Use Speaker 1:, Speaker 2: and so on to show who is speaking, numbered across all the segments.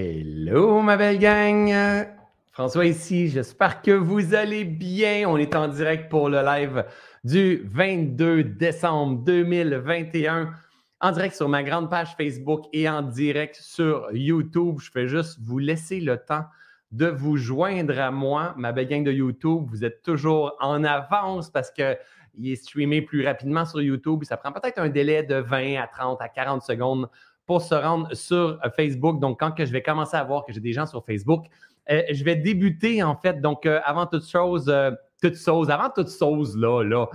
Speaker 1: Hello, ma belle gang! François ici, j'espère que vous allez bien. On est en direct pour le live du 22 décembre 2021, en direct sur ma grande page Facebook et en direct sur YouTube. Je fais juste vous laisser le temps de vous joindre à moi, ma belle gang de YouTube. Vous êtes toujours en avance parce qu'il est streamé plus rapidement sur YouTube. Ça prend peut-être un délai de 20 à 30 à 40 secondes pour se rendre sur euh, Facebook. Donc, quand que je vais commencer à voir que j'ai des gens sur Facebook, euh, je vais débuter en fait. Donc, euh, avant toute chose, toute chose, avant toute chose, là, là.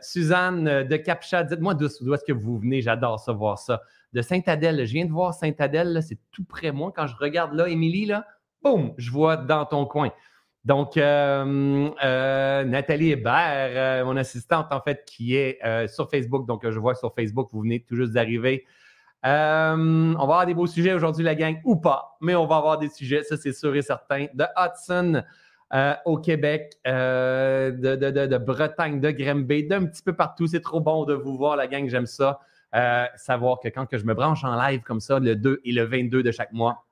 Speaker 1: Suzanne de Capcha, dites-moi d'où est-ce que vous venez? J'adore ça, voir ça. De Sainte-Adèle, je viens de voir Sainte-Adèle, c'est tout près moi. Quand je regarde là, Émilie, là, boum, je vois dans ton coin. Donc, Nathalie Hébert, mon assistante, en fait, qui est sur Facebook. Donc, je vois sur Facebook, vous venez tout juste d'arriver. Euh, on va avoir des beaux sujets aujourd'hui, la gang, ou pas, mais on va avoir des sujets, ça c'est sûr et certain. De Hudson euh, au Québec, euh, de, Bretagne, de Grimby, d'un petit peu partout. C'est trop bon de vous voir, la gang, j'aime ça. savoir que quand que je me branche en live comme ça, le 2 et le 22 de chaque mois,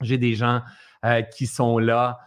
Speaker 1: j'ai des gens qui sont là.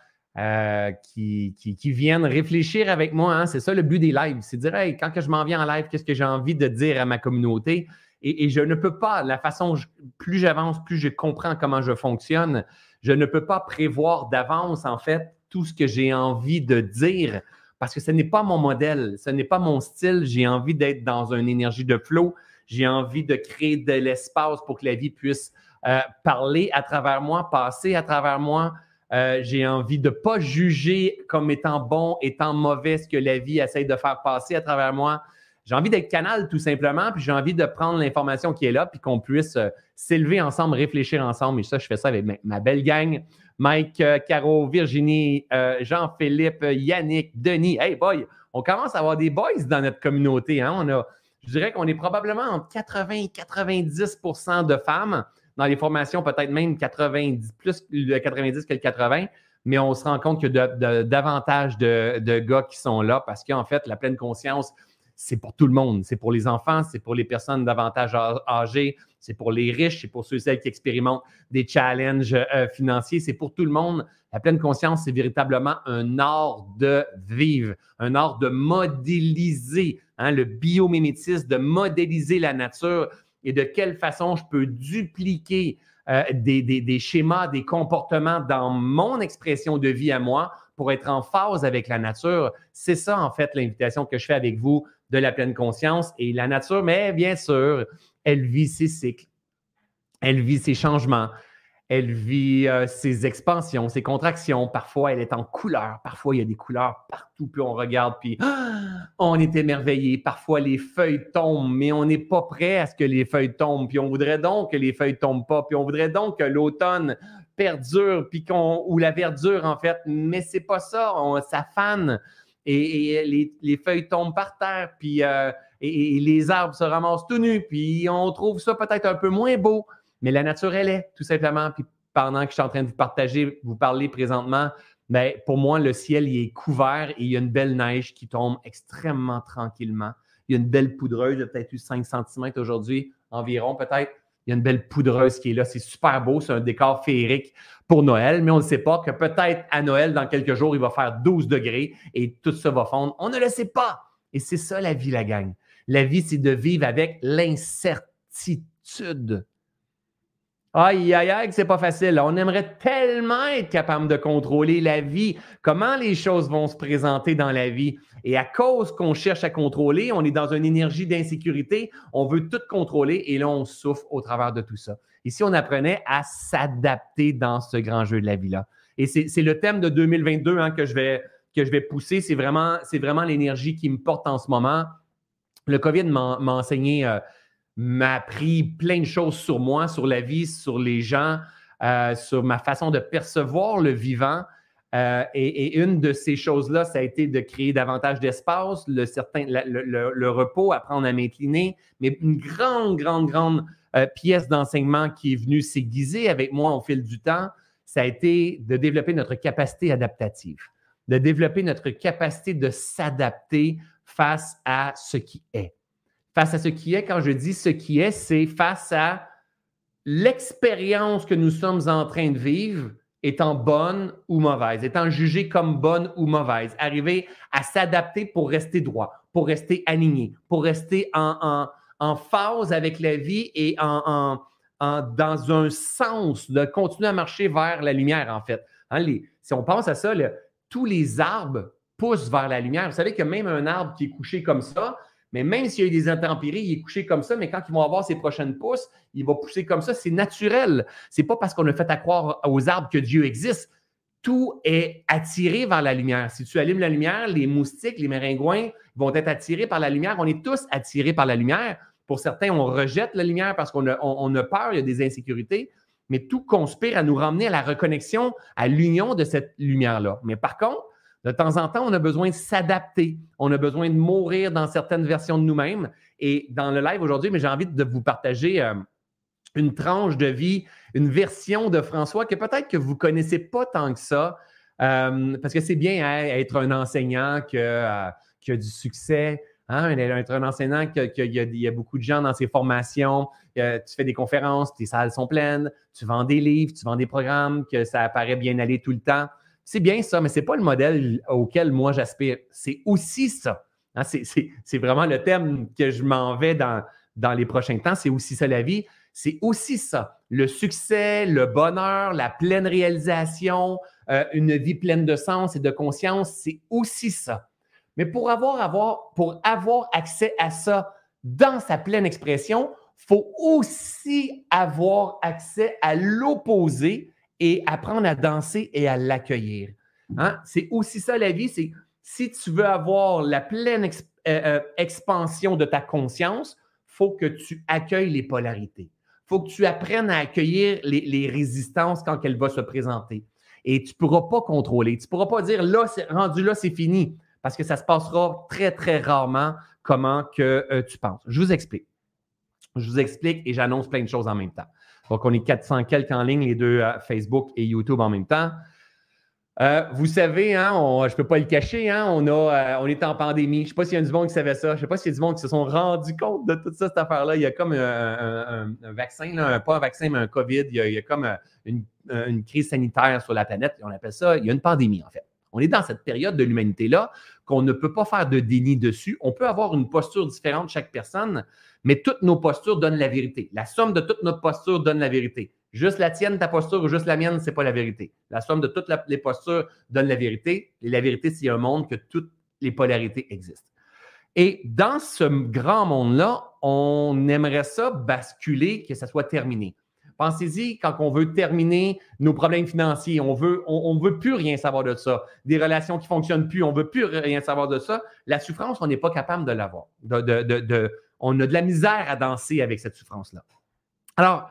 Speaker 1: qui, qui, viennent réfléchir avec moi. Hein. C'est ça le but des lives. C'est de dire, hey, quand que je m'en viens en live, qu'est-ce que j'ai envie de dire à ma communauté? Et, je ne peux pas, la façon, plus j'avance, plus je comprends comment je fonctionne, je ne peux pas prévoir d'avance, en fait, tout ce que j'ai envie de dire parce que ce n'est pas mon modèle, ce n'est pas mon style. J'ai envie d'être dans une énergie de flow. J'ai envie de créer de l'espace pour que la vie puisse euh, parler à travers moi, passer à travers moi. Euh, j'ai envie de ne pas juger comme étant bon, étant mauvais ce que la vie essaye de faire passer à travers moi. J'ai envie d'être canal tout simplement, puis j'ai envie de prendre l'information qui est là, puis qu'on puisse euh, s'élever ensemble, réfléchir ensemble. Et ça, je fais ça avec ma, belle gang. Mike, euh, Caro, Virginie, euh, Jean-Philippe, Yannick, Denis. Hey boy, on commence à avoir des boys dans notre communauté. Hein? On a, je dirais qu'on est probablement entre 80 et 90% de femmes dans les formations, peut-être même 90, plus le 90 que le 80 mais on se rend compte que de, davantage de, de, gars qui sont là parce qu'en fait, la pleine conscience, c'est pour tout le monde. C'est pour les enfants, c'est pour les personnes davantage âgées, c'est pour les riches, c'est pour ceux et celles qui expérimentent des challenges euh, financiers, c'est pour tout le monde. La pleine conscience, c'est véritablement un art de vivre, un art de modéliser, hein, le biomimétisme, de modéliser la nature et de quelle façon je peux dupliquer euh, des, schémas, des comportements dans mon expression de vie à moi pour être en phase avec la nature? C'est ça, en fait, l'invitation que je fais avec vous de la pleine conscience. Et la nature, mais bien sûr, elle vit ses cycles, elle vit ses changements, elle vit euh, ses expansions, ses contractions. Parfois, elle est en couleur. Parfois, il y a des couleurs partout. Puis on regarde, puis on est émerveillé. Parfois, les feuilles tombent, mais on n'est pas prêt à ce que les feuilles tombent. Puis on voudrait donc que les feuilles tombent pas. Puis on voudrait donc que l'automne perdure, puis qu'on ou la verdure en fait. Mais c'est pas ça. On, ça fane et, les, feuilles tombent par terre, puis euh, et, les arbres se ramassent tout nus, puis on trouve ça peut-être un peu moins beau, mais la nature, elle est, tout simplement. Puis pendant que je suis en train de vous partager, vous parler présentement, ben, pour moi, le ciel, il est couvert et il y a une belle neige qui tombe extrêmement tranquillement. Il y a une belle poudreuse, il y a peut-être eu 5 cm aujourd'hui, environ peut-être. Il y a une belle poudreuse qui est là. C'est super beau. C'est un décor féerique pour Noël, mais on ne sait pas que peut-être à Noël, dans quelques jours, il va faire 12 degrés et tout ça va fondre. On ne le sait pas. Et c'est ça la vie, la gang. La vie, c'est de vivre avec l'incertitude. Aïe, aïe, aïe, c'est pas facile. On aimerait tellement être capable de contrôler la vie, comment les choses vont se présenter dans la vie? Et à cause qu'on cherche à contrôler, on est dans une énergie d'insécurité, on veut tout contrôler et là, on souffre au travers de tout ça. Ici, on apprenait à s'adapter dans ce grand jeu de la vie-là. Et c'est le thème de 2022 hein, que, je vais, que je vais pousser. C'est vraiment, vraiment l'énergie qui me porte en ce moment. Le COVID m'a enseigné. Euh, m'a appris plein de choses sur moi, sur la vie, sur les gens, euh, sur ma façon de percevoir le vivant. Euh, et, une de ces choses-là, ça a été de créer davantage d'espace, le, le, repos, apprendre à m'incliner, mais une grande, grande, grande euh, pièce d'enseignement qui est venue s'aiguiser avec moi au fil du temps, ça a été de développer notre capacité adaptative, de développer notre capacité de s'adapter face à ce qui est face à ce qui est. Quand je dis ce qui est, c'est face à l'expérience que nous sommes en train de vivre étant bonne ou mauvaise, étant jugée comme bonne ou mauvaise, arriver à s'adapter pour rester droit, pour rester aligné, pour rester en, phase avec la vie et en, dans un sens de continuer à marcher vers la lumière, en fait. Hein, si on pense à ça, tous les arbres poussent vers la lumière. Vous savez que même un arbre qui est couché comme ça, mais même s'il y a eu des intempéries, il est couché comme ça, mais quand ils vont avoir ses prochaines pousses, il va pousser comme ça. C'est naturel. C'est pas parce qu'on a fait à croire aux arbres que Dieu existe. Tout est attiré vers la lumière. Si tu allumes la lumière, les moustiques, les méringouins vont être attirés par la lumière. On est tous attirés par la lumière. Pour certains, on rejette la lumière parce qu'on a peur, il y a des insécurités, mais tout conspire à nous ramener à la reconnexion, à l'union de cette lumière-là. Mais par contre, de temps en temps, on a besoin de s'adapter. On a besoin de mourir dans certaines versions de nous-mêmes. Et dans le live aujourd'hui, mais j'ai envie de vous partager euh, une tranche de vie, une version de François que peut-être que vous ne connaissez pas tant que ça. Euh, parce que c'est bien hein, être un enseignant qui a du succès, Hein, être un enseignant, qu'il y, a beaucoup de gens dans ses formations, tu fais des conférences, tes salles sont pleines, tu vends des livres, tu vends des programmes, que ça apparaît bien aller tout le temps. C'est bien ça, mais ce n'est pas le modèle auquel moi j'aspire. C'est aussi ça. Hein, c'est vraiment le thème que je m'en vais dans, les prochains temps. C'est aussi ça la vie. C'est aussi ça. Le succès, le bonheur, la pleine réalisation, euh, une vie pleine de sens et de conscience, c'est aussi ça. Mais pour avoir, avoir, pour avoir accès à ça dans sa pleine expression, il faut aussi avoir accès à l'opposé et apprendre à danser et à l'accueillir. Hein? C'est aussi ça la vie, c'est si tu veux avoir la pleine euh, euh, expansion de ta conscience, faut que tu accueilles les polarités. Faut que tu apprennes à accueillir les, résistances quand elles vont se présenter. Et tu ne pourras pas contrôler. Tu ne pourras pas dire là, rendu là, c'est fini parce que ça se passera très, très rarement comment que euh, tu penses. Je vous explique. Je vous explique et j'annonce plein de choses en même temps. Donc, on est 400 quelques en ligne, les deux euh, Facebook et YouTube en même temps. Euh, vous savez, hein, je ne peux pas le cacher, hein, on, a, on est en pandémie. Je ne sais pas s'il y a du monde qui savait ça. Je ne sais pas s'il y a du monde qui se sont rendus compte de toute cette affaire-là. Il y a comme un, vaccin, pas un vaccin, mais un COVID. Il y a, comme une, une, crise sanitaire sur la planète. On appelle ça, il y a une pandémie, en fait. On est dans cette période de l'humanité-là qu'on ne peut pas faire de déni dessus. On peut avoir une posture différente chaque personne, mais toutes nos postures donnent la vérité. La somme de toutes nos postures donne la vérité. Juste la tienne, ta posture, ou juste la mienne, ce n'est pas la vérité. La somme de toutes les postures donne la vérité. Et la vérité, c'est un monde que toutes les polarités existent. Et dans ce grand monde-là, on aimerait ça basculer, que ça soit terminé. Pensez-y quand on veut terminer nos problèmes financiers, on veut, veut plus rien savoir de ça. Des relations qui fonctionnent plus, on veut plus rien savoir de ça. La souffrance, on n'est pas capable de l'avoir. On a de la misère à danser avec cette souffrance-là. Alors,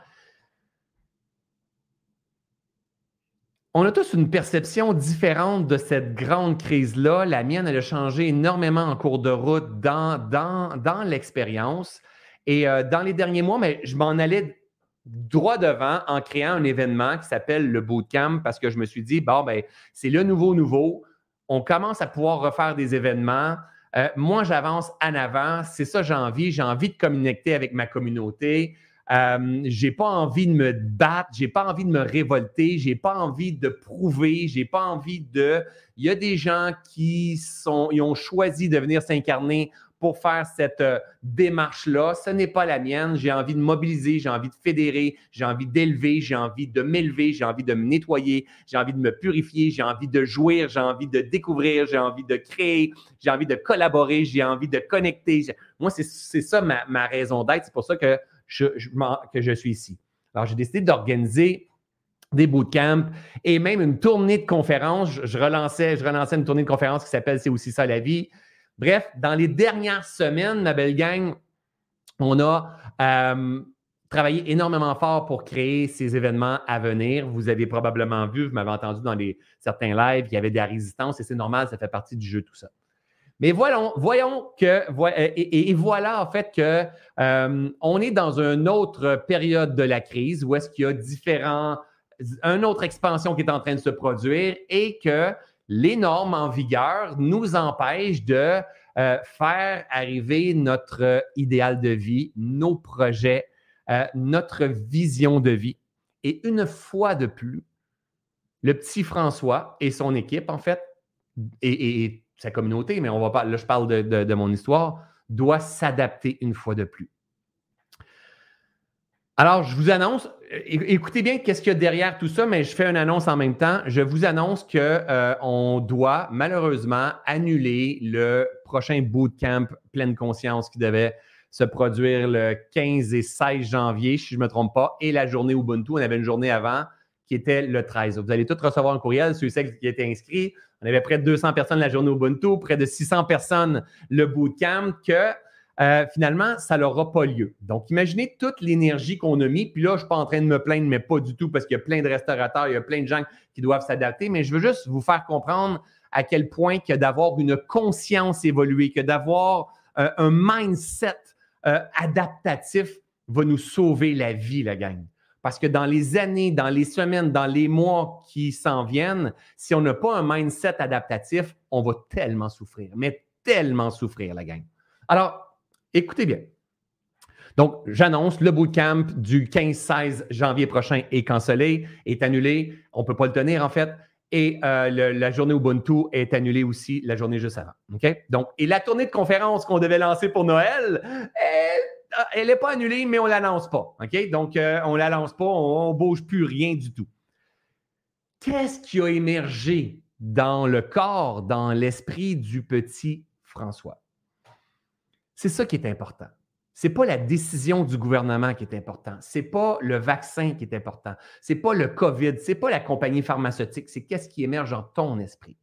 Speaker 1: on a tous une perception différente de cette grande crise-là. La mienne, elle a changé énormément en cours de route dans, dans, dans l'expérience. Et euh, dans les derniers mois, mais je m'en allais droit devant en créant un événement qui s'appelle le Bootcamp parce que je me suis dit, bon, ben, c'est le nouveau nouveau. On commence à pouvoir refaire des événements. Euh, moi, j'avance en avant. C'est ça, j'ai envie. J'ai envie de communiquer avec ma communauté. Euh, j'ai pas envie de me battre, j'ai pas envie de me révolter, j'ai pas envie de prouver, j'ai pas envie de. Il y a des gens qui sont, ils ont choisi de venir s'incarner pour faire cette euh, démarche-là. Ce n'est pas la mienne. J'ai envie de mobiliser, j'ai envie de fédérer, j'ai envie d'élever, j'ai envie de m'élever, j'ai envie de me nettoyer, j'ai envie de me purifier, j'ai envie de jouir, j'ai envie de découvrir, j'ai envie de créer, j'ai envie de collaborer, j'ai envie de connecter. Moi, c'est ça ma, raison d'être. C'est pour ça que je, que je suis ici. Alors, j'ai décidé d'organiser des bootcamps et même une tournée de conférences. Je, relançais, je relançais une tournée de conférences qui s'appelle C'est aussi ça la vie. Bref, dans les dernières semaines, ma belle gang, on a euh, travaillé énormément fort pour créer ces événements à venir. Vous avez probablement vu, vous m'avez entendu dans les, certains lives, il y avait de la résistance et c'est normal, ça fait partie du jeu, tout ça. Mais voyons, voyons que, et, voilà en fait que euh, on est dans une autre période de la crise où est-ce qu'il y a différents, une autre expansion qui est en train de se produire et que les normes en vigueur nous empêchent de euh, faire arriver notre idéal de vie, nos projets euh, notre vision de vie. Et une fois de plus, le petit François et son équipe, en fait, et, sa communauté, mais on va pas, là, je parle de, mon histoire, doit s'adapter une fois de plus. Alors, je vous annonce, écoutez bien qu'est-ce qu'il y a derrière tout ça, mais je fais une annonce en même temps. Je vous annonce qu'on euh, doit malheureusement annuler le prochain bootcamp pleine conscience qui devait se produire le 15 et 16 janvier, si je ne me trompe pas, et la journée Ubuntu. On avait une journée avant qui était le 13. Vous allez tous recevoir un courriel, ceux qui étaient inscrits. On avait près de 200 personnes la journée Ubuntu, près de 600 personnes le bootcamp, que euh, finalement, ça n'aura pas lieu. Donc, imaginez toute l'énergie qu'on a mis. Puis là, je ne suis pas en train de me plaindre, mais pas du tout, parce qu'il y a plein de restaurateurs, il y a plein de gens qui doivent s'adapter. Mais je veux juste vous faire comprendre à quel point que d'avoir une conscience évoluée, que d'avoir euh, un mindset euh, adaptatif va nous sauver la vie, la gang. Parce que dans les années, dans les semaines, dans les mois qui s'en viennent, si on n'a pas un mindset adaptatif, on va tellement souffrir, mais tellement souffrir, la gang. Alors, écoutez bien. Donc, j'annonce le bootcamp du 15-16 janvier prochain est cancellé, est annulé. On ne peut pas le tenir, en fait. Et euh, la journée Ubuntu est annulée aussi la journée juste avant. OK? Donc, et la tournée de conférence qu'on devait lancer pour Noël, elle n'est pas annulée, mais on ne la lance pas. OK? Donc, euh, on ne la lance pas, on ne bouge plus rien du tout. Qu'est-ce qui a émergé dans le corps, dans l'esprit du petit François? C'est ça qui est important. Ce n'est pas la décision du gouvernement qui est important. Ce n'est pas le vaccin qui est important. Ce n'est pas le COVID. Ce n'est pas la compagnie pharmaceutique. C'est qu'est-ce qui émerge dans ton esprit.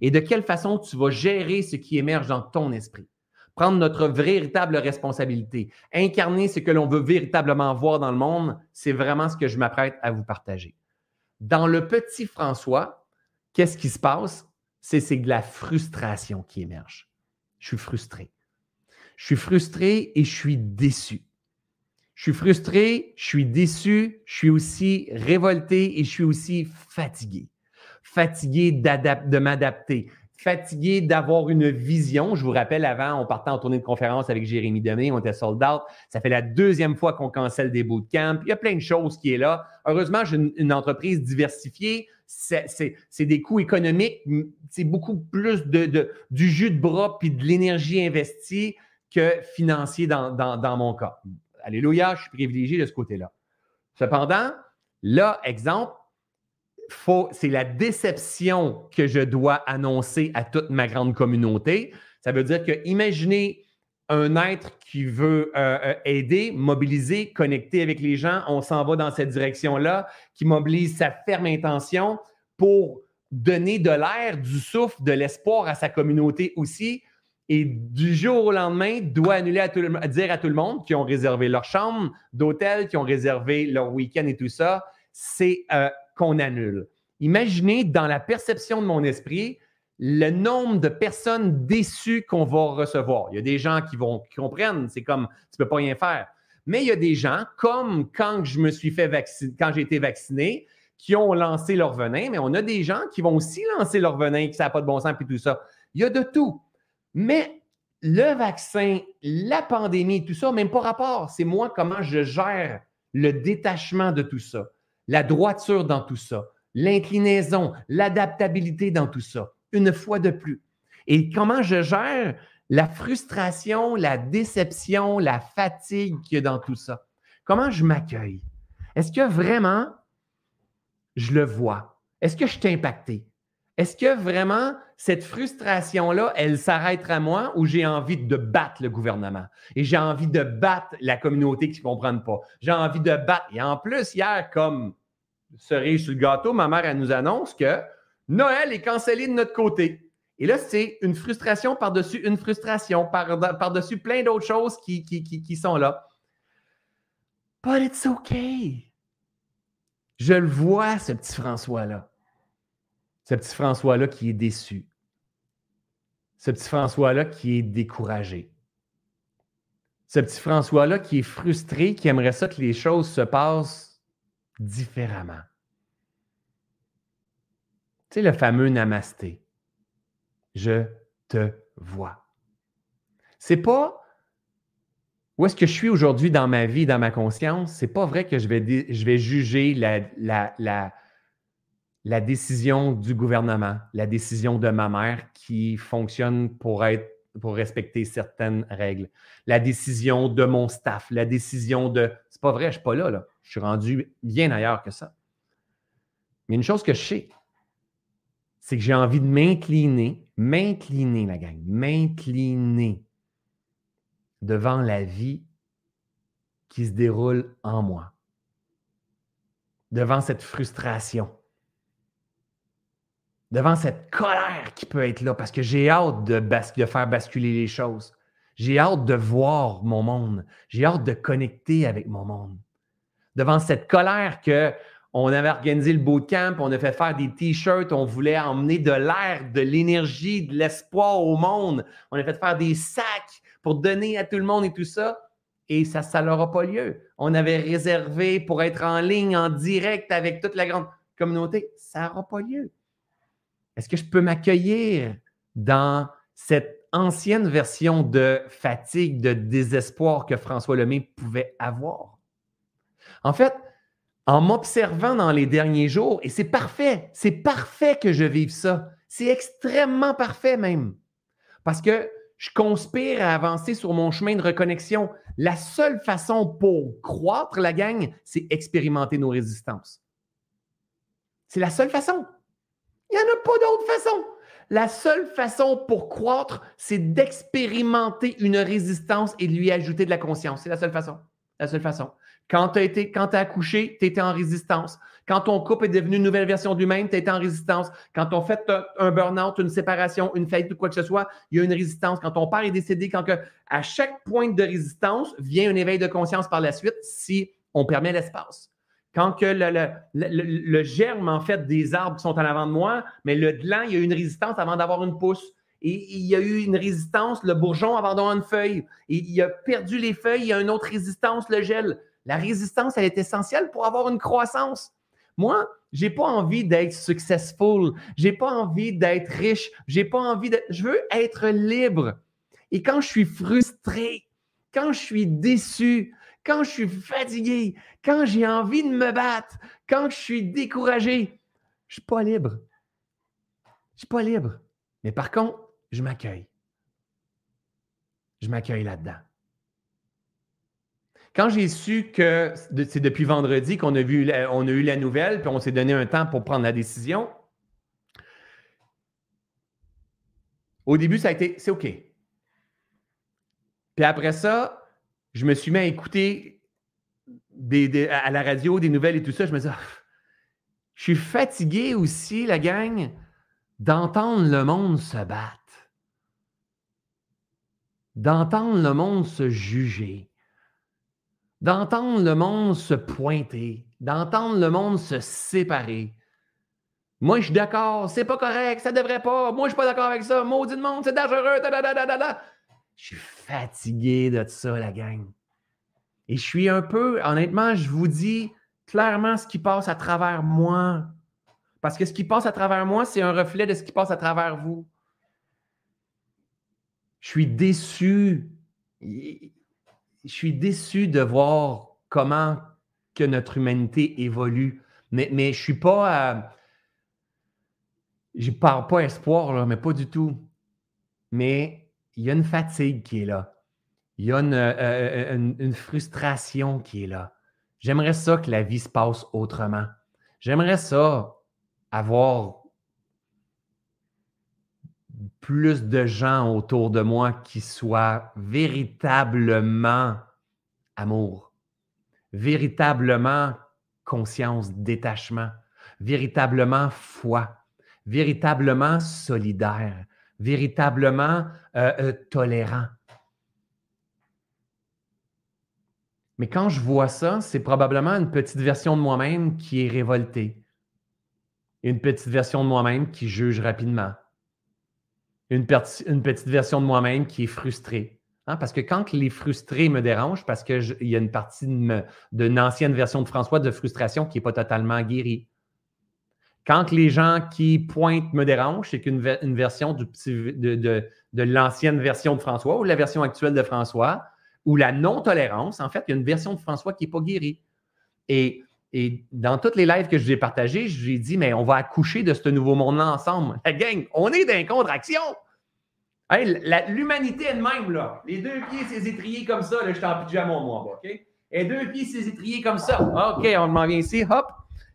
Speaker 1: Et de quelle façon tu vas gérer ce qui émerge dans ton esprit. Prendre notre véritable responsabilité. Incarner ce que l'on veut véritablement voir dans le monde, c'est vraiment ce que je m'apprête à vous partager. Dans le petit François, qu'est-ce qui se passe? C'est de la frustration qui émerge. Je suis frustré. Je suis frustré et je suis déçu. Je suis frustré, je suis déçu, je suis aussi révolté et je suis aussi fatigué. Fatigué de m'adapter, fatigué d'avoir une vision. Je vous rappelle, avant, on partait en tournée de conférence avec Jérémy Demé, on était sold out. Ça fait la deuxième fois qu'on cancelle des bootcamps. Il y a plein de choses qui est là. Heureusement, j'ai une, entreprise diversifiée. C'est des coûts économiques, c'est beaucoup plus de, du jus de bras puis de l'énergie investie que financier dans, mon cas. Alléluia, je suis privilégié de ce côté-là. Cependant, là, exemple, c'est la déception que je dois annoncer à toute ma grande communauté. Ça veut dire que imaginez un être qui veut euh, euh, aider, mobiliser, connecter avec les gens, on s'en va dans cette direction-là, qui mobilise sa ferme intention pour donner de l'air, du souffle, de l'espoir à sa communauté aussi, et du jour au lendemain, doit annuler à, dire à tout le monde qui ont réservé leur chambre d'hôtel, qui ont réservé leur week-end et tout ça, c'est euh, qu'on annule. Imaginez dans la perception de mon esprit le nombre de personnes déçues qu'on va recevoir. Il y a des gens qui vont qui comprennent, c'est comme tu ne peux pas rien faire. Mais il y a des gens, comme quand je me suis fait vacciner, quand j'ai été vacciné, qui ont lancé leur venin, mais on a des gens qui vont aussi lancer leur venin, qui ça n'a pas de bon sens, puis tout ça. Il y a de tout. Mais le vaccin, la pandémie, tout ça, même pas rapport. C'est moi comment je gère le détachement de tout ça, la droiture dans tout ça, l'inclinaison, l'adaptabilité dans tout ça, une fois de plus. Et comment je gère la frustration, la déception, la fatigue qu'il y a dans tout ça? Comment je m'accueille? Est-ce que vraiment je le vois? Est-ce que je suis impacté? Est-ce que vraiment cette frustration-là, elle s'arrêtera à moi ou j'ai envie de battre le gouvernement? Et j'ai envie de battre la communauté qui ne comprenne pas? J'ai envie de battre. Et en plus, hier, comme cerise sur le gâteau, ma mère, elle nous annonce que Noël est cancellé de notre côté. Et là, c'est une frustration par-dessus une frustration, par-dessus plein d'autres choses qui, qui, qui, sont là. But it's okay. Je le vois, ce petit François-là. Ce petit François-là qui est déçu. Ce petit François-là qui est découragé. Ce petit François-là qui est frustré, qui aimerait ça que les choses se passent différemment. Tu sais, le fameux namasté. Je te vois. C'est pas où est-ce que je suis aujourd'hui dans ma vie, dans ma conscience, c'est pas vrai que je vais, je vais juger la, la, la, la, décision du gouvernement, la décision de ma mère qui fonctionne pour être pour respecter certaines règles, la décision de mon staff, la décision de c'est pas vrai, je suis pas là, là. Je suis rendu bien ailleurs que ça. Mais une chose que je sais, c'est que j'ai envie de m'incliner, m'incliner, la gang, m'incliner devant la vie qui se déroule en moi, devant cette frustration, devant cette colère qui peut être là, parce que j'ai hâte de, faire basculer les choses. J'ai hâte de voir mon monde. J'ai hâte de connecter avec mon monde. Devant cette colère que on avait organisé le bootcamp, on a fait faire des t-shirts, on voulait emmener de l'air, de l'énergie, de l'espoir au monde. On a fait faire des sacs pour donner à tout le monde et tout ça. Et ça, ça n'aura pas lieu. On avait réservé pour être en ligne, en direct avec toute la grande communauté. Ça n'aura pas lieu. Est-ce que je peux m'accueillir dans cette ancienne version de fatigue, de désespoir que François Lemay pouvait avoir? En fait, en m'observant dans les derniers jours, et c'est parfait, c'est parfait que je vive ça. C'est extrêmement parfait même. Parce que je conspire à avancer sur mon chemin de reconnexion. La seule façon pour croître la gang, c'est expérimenter nos résistances. C'est la seule façon. Il n'y en a pas d'autre façon. La seule façon pour croître, c'est d'expérimenter une résistance et de lui ajouter de la conscience. C'est la seule façon. La seule façon. Quand tu as, accouché, tu étais en résistance. Quand ton couple est devenu une nouvelle version lui-même, tu étais en résistance. Quand on fait un burn-out, une séparation, une faillite ou quoi que ce soit, il y a une résistance. Quand ton père est décédé, quand que, à chaque point de résistance vient un éveil de conscience par la suite si on permet l'espace. Quand que le, germe, en fait, des arbres qui sont en avant de moi, mais le gland, il y a une résistance avant d'avoir une pousse. Et il y a eu une résistance, le bourgeon avant d'avoir une feuille. Et il a perdu les feuilles, il y a une autre résistance, le gel. La résistance, elle est essentielle pour avoir une croissance. Moi, j'ai pas envie d'être successful, j'ai pas envie d'être riche, j'ai pas envie de je veux être libre. Et quand je suis frustré, quand je suis déçu, quand je suis fatigué, quand j'ai envie de me battre, quand je suis découragé, je suis pas libre. Je suis pas libre. Mais par contre, je m'accueille. Je m'accueille là-dedans. Quand j'ai su que c'est depuis vendredi qu'on a, a eu la nouvelle, puis on s'est donné un temps pour prendre la décision, au début, ça a été c'est OK. Puis après ça, je me suis mis à écouter à la radio des nouvelles et tout ça. Je me disais, ah, je suis fatigué aussi, la gang, d'entendre le monde se battre, d'entendre le monde se juger d'entendre le monde se pointer, d'entendre le monde se séparer. Moi, je suis d'accord, c'est pas correct, ça devrait pas. Moi, je suis pas d'accord avec ça. Maudit de monde, c'est dangereux. Je suis fatigué de ça, la gang. Et je suis un peu, honnêtement, je vous dis clairement ce qui passe à travers moi. Parce que ce qui passe à travers moi, c'est un reflet de ce qui passe à travers vous. Je suis déçu je suis déçu de voir comment que notre humanité évolue. Mais, je ne suis pas. je ne parle pas espoir, là, mais pas du tout. Mais il y a une fatigue qui est là. Il y a une, euh, euh, une frustration qui est là. J'aimerais ça que la vie se passe autrement. J'aimerais ça avoir plus de gens autour de moi qui soient véritablement amour, véritablement conscience, détachement, véritablement foi, véritablement solidaire, véritablement euh, euh, tolérant. Mais quand je vois ça, c'est probablement une petite version de moi-même qui est révoltée. Une petite version de moi-même qui juge rapidement une, petite version de moi-même qui est frustrée. Hein, parce que quand les frustrés me dérangent, parce qu'il y a une partie d'une ancienne version de François de frustration qui n'est pas totalement guérie. Quand les gens qui pointent me dérangent, c'est qu'une version de, l'ancienne version de François ou la version actuelle de François, ou la non-tolérance, en fait, il y a une version de François qui n'est pas guérie. Et, dans toutes les lives que je ai partagées, je lui ai dit, mais on va accoucher de ce nouveau monde-là ensemble. Gang, on est dans contraction. L'humanité elle-même, là, les deux pieds, ses étriers comme ça, là, je t'en pyjama, moi, OK? Et deux pieds, ses étriers comme ça. OK, on m'en vient ici, hop.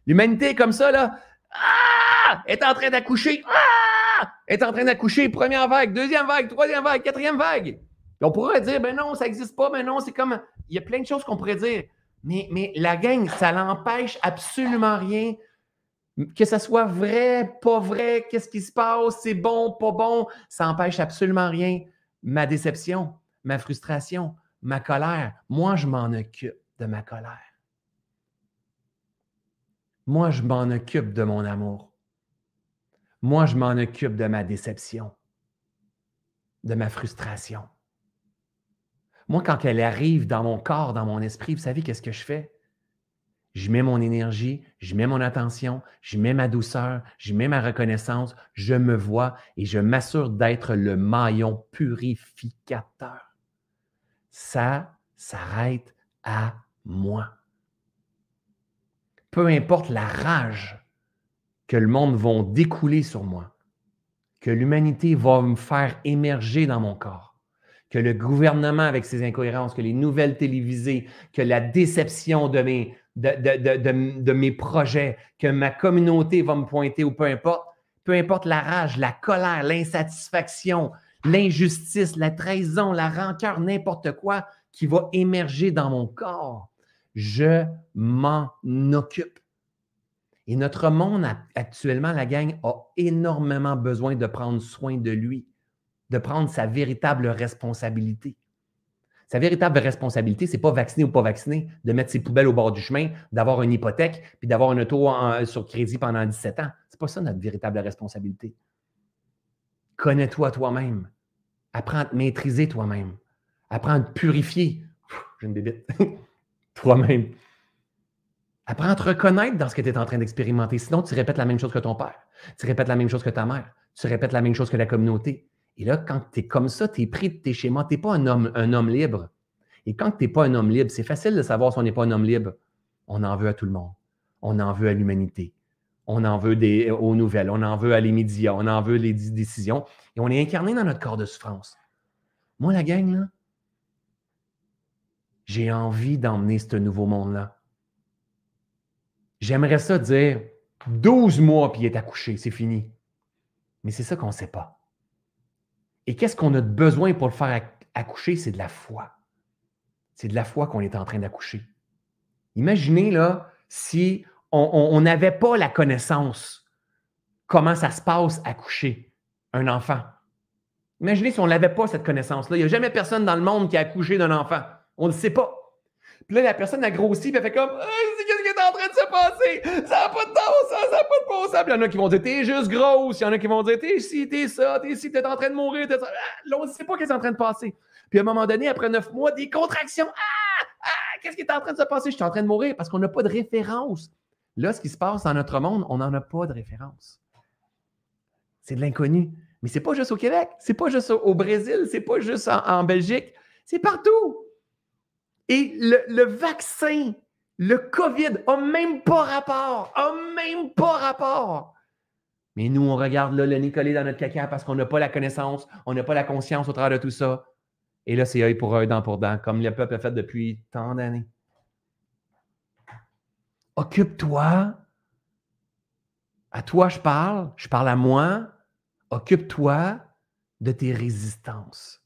Speaker 1: L'humanité est comme ça, là. Ah! Est en train d'accoucher. Ah! Est en train d'accoucher. Première vague, deuxième vague, troisième vague, quatrième vague. on pourrait dire, ben non, ça n'existe pas, ben non, c'est comme. Il y a plein de choses qu'on pourrait dire. Mais, mais la gang, ça n'empêche absolument rien. Que ce soit vrai, pas vrai, qu'est-ce qui se passe, c'est bon, pas bon, ça n'empêche absolument rien. Ma déception, ma frustration, ma colère, moi, je m'en occupe de ma colère. Moi, je m'en occupe de mon amour. Moi, je m'en occupe de ma déception, de ma frustration. Moi, quand elle arrive dans mon corps, dans mon esprit, vous savez qu'est-ce que je fais? Je mets mon énergie, je mets mon attention, je mets ma douceur, je mets ma reconnaissance, je me vois et je m'assure d'être le maillon purificateur. Ça s'arrête à moi peu importe la rage que le monde va découler sur moi, que l'humanité va me faire émerger dans mon corps, que le gouvernement avec ses incohérences, que les nouvelles télévisées, que la déception de mes, projets, que ma communauté va me pointer ou peu importe, peu importe la rage, la colère, l'insatisfaction, l'injustice, la trahison, la rancœur, n'importe quoi qui va émerger dans mon corps je m'en occupe. Et notre monde actuellement, la gang, a énormément besoin de prendre soin de lui, de prendre sa véritable responsabilité. Sa véritable responsabilité, ce n'est pas vacciner ou pas vacciner, de mettre ses poubelles au bord du chemin, d'avoir une hypothèque, puis d'avoir un auto sur crédit pendant 17 ans. Ce n'est pas ça notre véritable responsabilité. Connais-toi toi-même. Apprends à te maîtriser toi-même. Apprends à te purifier. J'ai une bébite. toi-même. Apprends à te reconnaître dans ce que tu es en train d'expérimenter. Sinon, tu répètes la même chose que ton père. Tu répètes la même chose que ta mère. Tu répètes la même chose que la communauté. Et là, quand tu es comme ça, tu es pris de tes schémas. Tu n'es pas un homme, libre. Et quand tu n'es pas un homme libre, c'est facile de savoir si on n'est pas un homme libre. On en veut à tout le monde. On en veut à l'humanité. On en veut des, aux nouvelles. On en veut à les médias. On en veut les décisions. Et on est incarné dans notre corps de souffrance. Moi, la gang, là, j'ai envie d'emmener ce nouveau monde-là. J'aimerais ça dire 12 mois puis il est accouché, c'est fini. Mais c'est ça qu'on ne sait pas. Et qu'est-ce qu'on a besoin pour le faire accoucher? C'est de la foi. C'est de la foi qu'on est en train d'accoucher. Imaginez là si on n'avait pas la connaissance comment ça se passe accoucher un enfant. Imaginez si on n'avait pas cette connaissance-là. Il n'y a jamais personne dans le monde qui a accouché d'un enfant. On ne sait pas. Puis là, la personne a grossi, puis elle fait comme Qu'est-ce qui est en train de se passer? Ça n'a pas de sens, ça n'a pas de bon il y en a qui vont dire T'es juste grosse. Il y en a qui vont dire T'es ci, t'es ça, t'es ci, t'es en train de mourir. Ah, là, on ne sait pas qu'est-ce qui est en train de passer. Puis à un moment donné, après neuf mois, des contractions. Ah! Ah! Qu'est-ce qui est en train de se passer? Je suis en train de mourir parce qu'on n'a pas de référence. Là, ce qui se passe dans notre monde, on n'en a pas de référence. C'est de l'inconnu. Mais c'est pas juste au Québec, c'est pas juste au Brésil, c'est pas juste en Belgique, c'est partout. Et le, vaccin, le COVID, n'a même pas rapport, a même pas rapport. Mais nous, on regarde là, le Nicolas dans notre caca parce qu'on n'a pas la connaissance, on n'a pas la conscience au travers de tout ça. Et là, c'est œil pour œil, dent pour dent, comme le peuple a fait depuis tant d'années. Occupe-toi. À toi, je parle. Je parle à moi. Occupe-toi de tes résistances.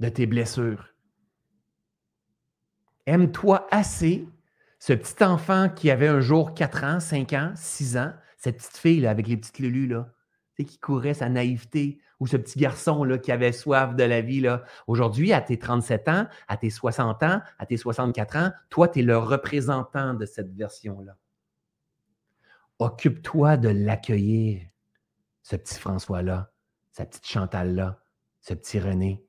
Speaker 1: De tes blessures. Aime-toi assez, ce petit enfant qui avait un jour 4 ans, 5 ans, 6 ans, cette petite fille là, avec les petites lulus, là, qui courait sa naïveté, ou ce petit garçon là, qui avait soif de la vie. Là. Aujourd'hui, à tes 37 ans, à tes 60 ans, à tes 64 ans, toi, tu es le représentant de cette version-là. Occupe-toi de l'accueillir, ce petit François-là, sa petite Chantal-là, ce petit René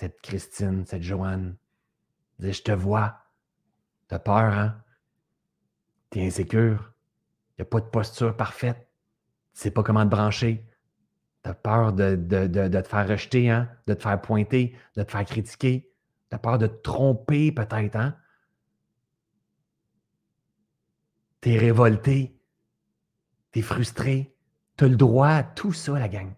Speaker 1: cette Christine, cette Joanne. Je te vois. T'as peur, hein? T'es insécure. N'y a pas de posture parfaite. Tu sais pas comment te brancher. Tu as peur de, te faire rejeter, hein? de te faire pointer, de te faire critiquer. Tu as peur de te tromper peut-être. Hein? Tu es révolté. Tu es frustré. Tu as le droit à tout ça, la gang.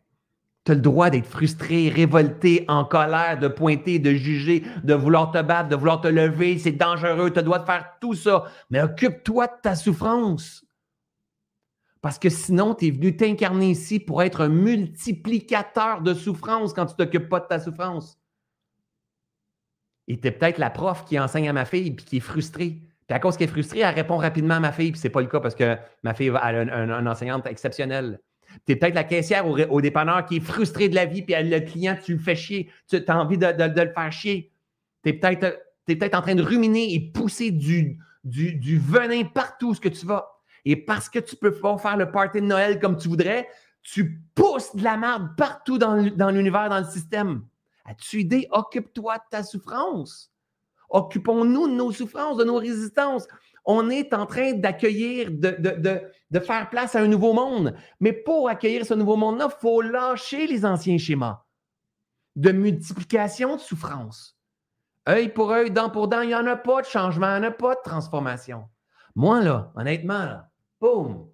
Speaker 1: Tu as le droit d'être frustré, révolté, en colère, de pointer, de juger, de vouloir te battre, de vouloir te lever. C'est dangereux. Tu as le droit de faire tout ça. Mais occupe-toi de ta souffrance. Parce que sinon, tu es venu t'incarner ici pour être un multiplicateur de souffrance quand tu ne t'occupes pas de ta souffrance. Et tu es peut-être la prof qui enseigne à ma fille et qui est frustrée. Puis à cause qu'elle est frustrée, elle répond rapidement à ma fille, puis ce n'est pas le cas parce que ma fille a une, enseignante exceptionnelle. Tu es peut-être la caissière au, dépanneur qui est frustrée de la vie, puis le client, tu le fais chier, tu as envie de, le faire chier. Tu es peut-être en train de ruminer et pousser du, du, du venin partout ce que tu vas. Et parce que tu ne peux pas faire le party de Noël comme tu voudrais, tu pousses de la merde partout dans l'univers, dans le système. As-tu idée? Occupe-toi de ta souffrance. Occupons-nous de nos souffrances, de nos résistances. On est en train d'accueillir, de, faire place à un nouveau monde. Mais pour accueillir ce nouveau monde-là, il faut lâcher les anciens schémas de multiplication de souffrances. Œil pour œil, dent pour dent, il n'y en a pas de changement, il n'y en a pas de transformation. Moi, là, honnêtement, Boum!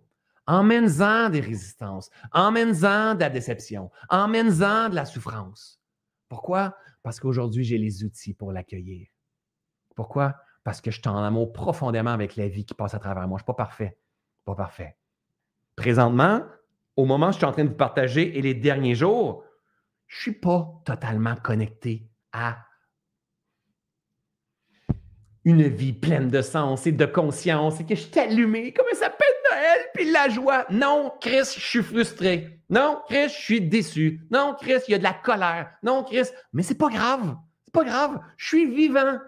Speaker 1: Emmène-en des résistances, emmène-en de la déception, emmène-en de la souffrance. Pourquoi? Parce qu'aujourd'hui, j'ai les outils pour l'accueillir. Pourquoi? Parce que je suis en amour profondément avec la vie qui passe à travers moi. Je ne suis pas parfait. Parfait. Présentement, au moment où je suis en train de vous partager et les derniers jours, je ne suis pas totalement connecté à une vie pleine de sens et de conscience et que je suis allumé comme ça s'appelle Noël puis la joie? Non, Chris, je suis frustré. Non, Chris, je suis déçu. Non, Chris, il y a de la colère. Non, Chris, mais c'est pas grave. C'est pas grave. Je suis vivant.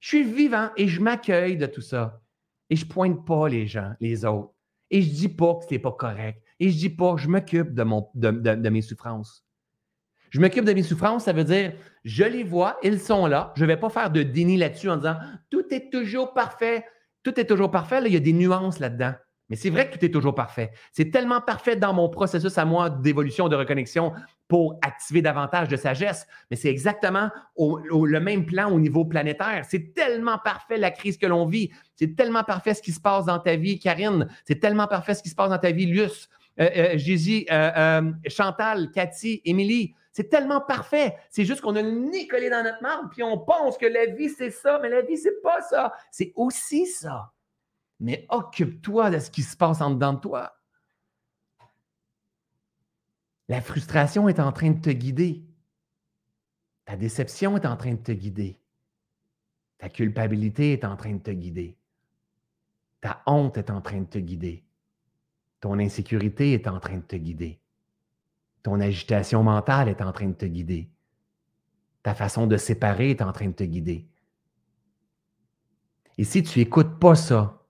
Speaker 1: Je suis vivant et je m'accueille de tout ça. Et je pointe pas les gens, les autres. Et je dis pas que c'est pas correct. Et je dis pas, je m'occupe de, mon, de mes souffrances. Je m'occupe de mes souffrances, ça veut dire, je les vois, ils sont là. Je ne vais pas faire de déni là-dessus en disant, tout est toujours parfait. Tout est toujours parfait. Là, il y a des nuances là-dedans. Mais c'est vrai que tout est toujours parfait. C'est tellement parfait dans mon processus à moi d'évolution, de reconnexion pour activer davantage de sagesse. Mais c'est exactement le même plan au niveau planétaire. C'est tellement parfait la crise que l'on vit. C'est tellement parfait ce qui se passe dans ta vie, Karine. C'est tellement parfait ce qui se passe dans ta vie, Luce, euh, euh, euh, euh, Chantal, Cathy, Émilie. C'est tellement parfait. C'est juste qu'on a le nez collé dans notre marbre, puis on pense que la vie, c'est ça, mais la vie, c'est pas ça. C'est aussi ça. Mais occupe-toi de ce qui se passe en dedans de toi. La frustration est en train de te guider. Ta déception est en train de te guider. Ta culpabilité est en train de te guider. Ta honte est en train de te guider. Ton insécurité est en train de te guider. Ton agitation mentale est en train de te guider. Ta façon de séparer est en train de te guider. Et si tu n'écoutes pas ça,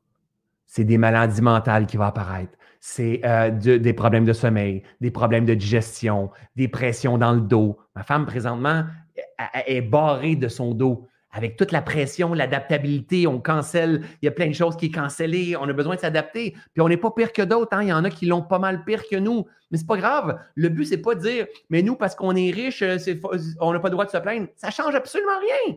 Speaker 1: c'est des maladies mentales qui vont apparaître. C'est euh, des problèmes de sommeil, des problèmes de digestion, des pressions dans le dos. Ma femme, présentement, est barrée de son dos avec toute la pression, l'adaptabilité, on cancelle, il y a plein de choses qui sont cancellées, on a besoin de s'adapter. Puis on n'est pas pire que d'autres, hein. il y en a qui l'ont pas mal pire que nous, mais c'est pas grave. Le but, c'est pas de dire, mais nous, parce qu'on est riche, euh, on n'a pas le droit de se plaindre. Ça change absolument rien.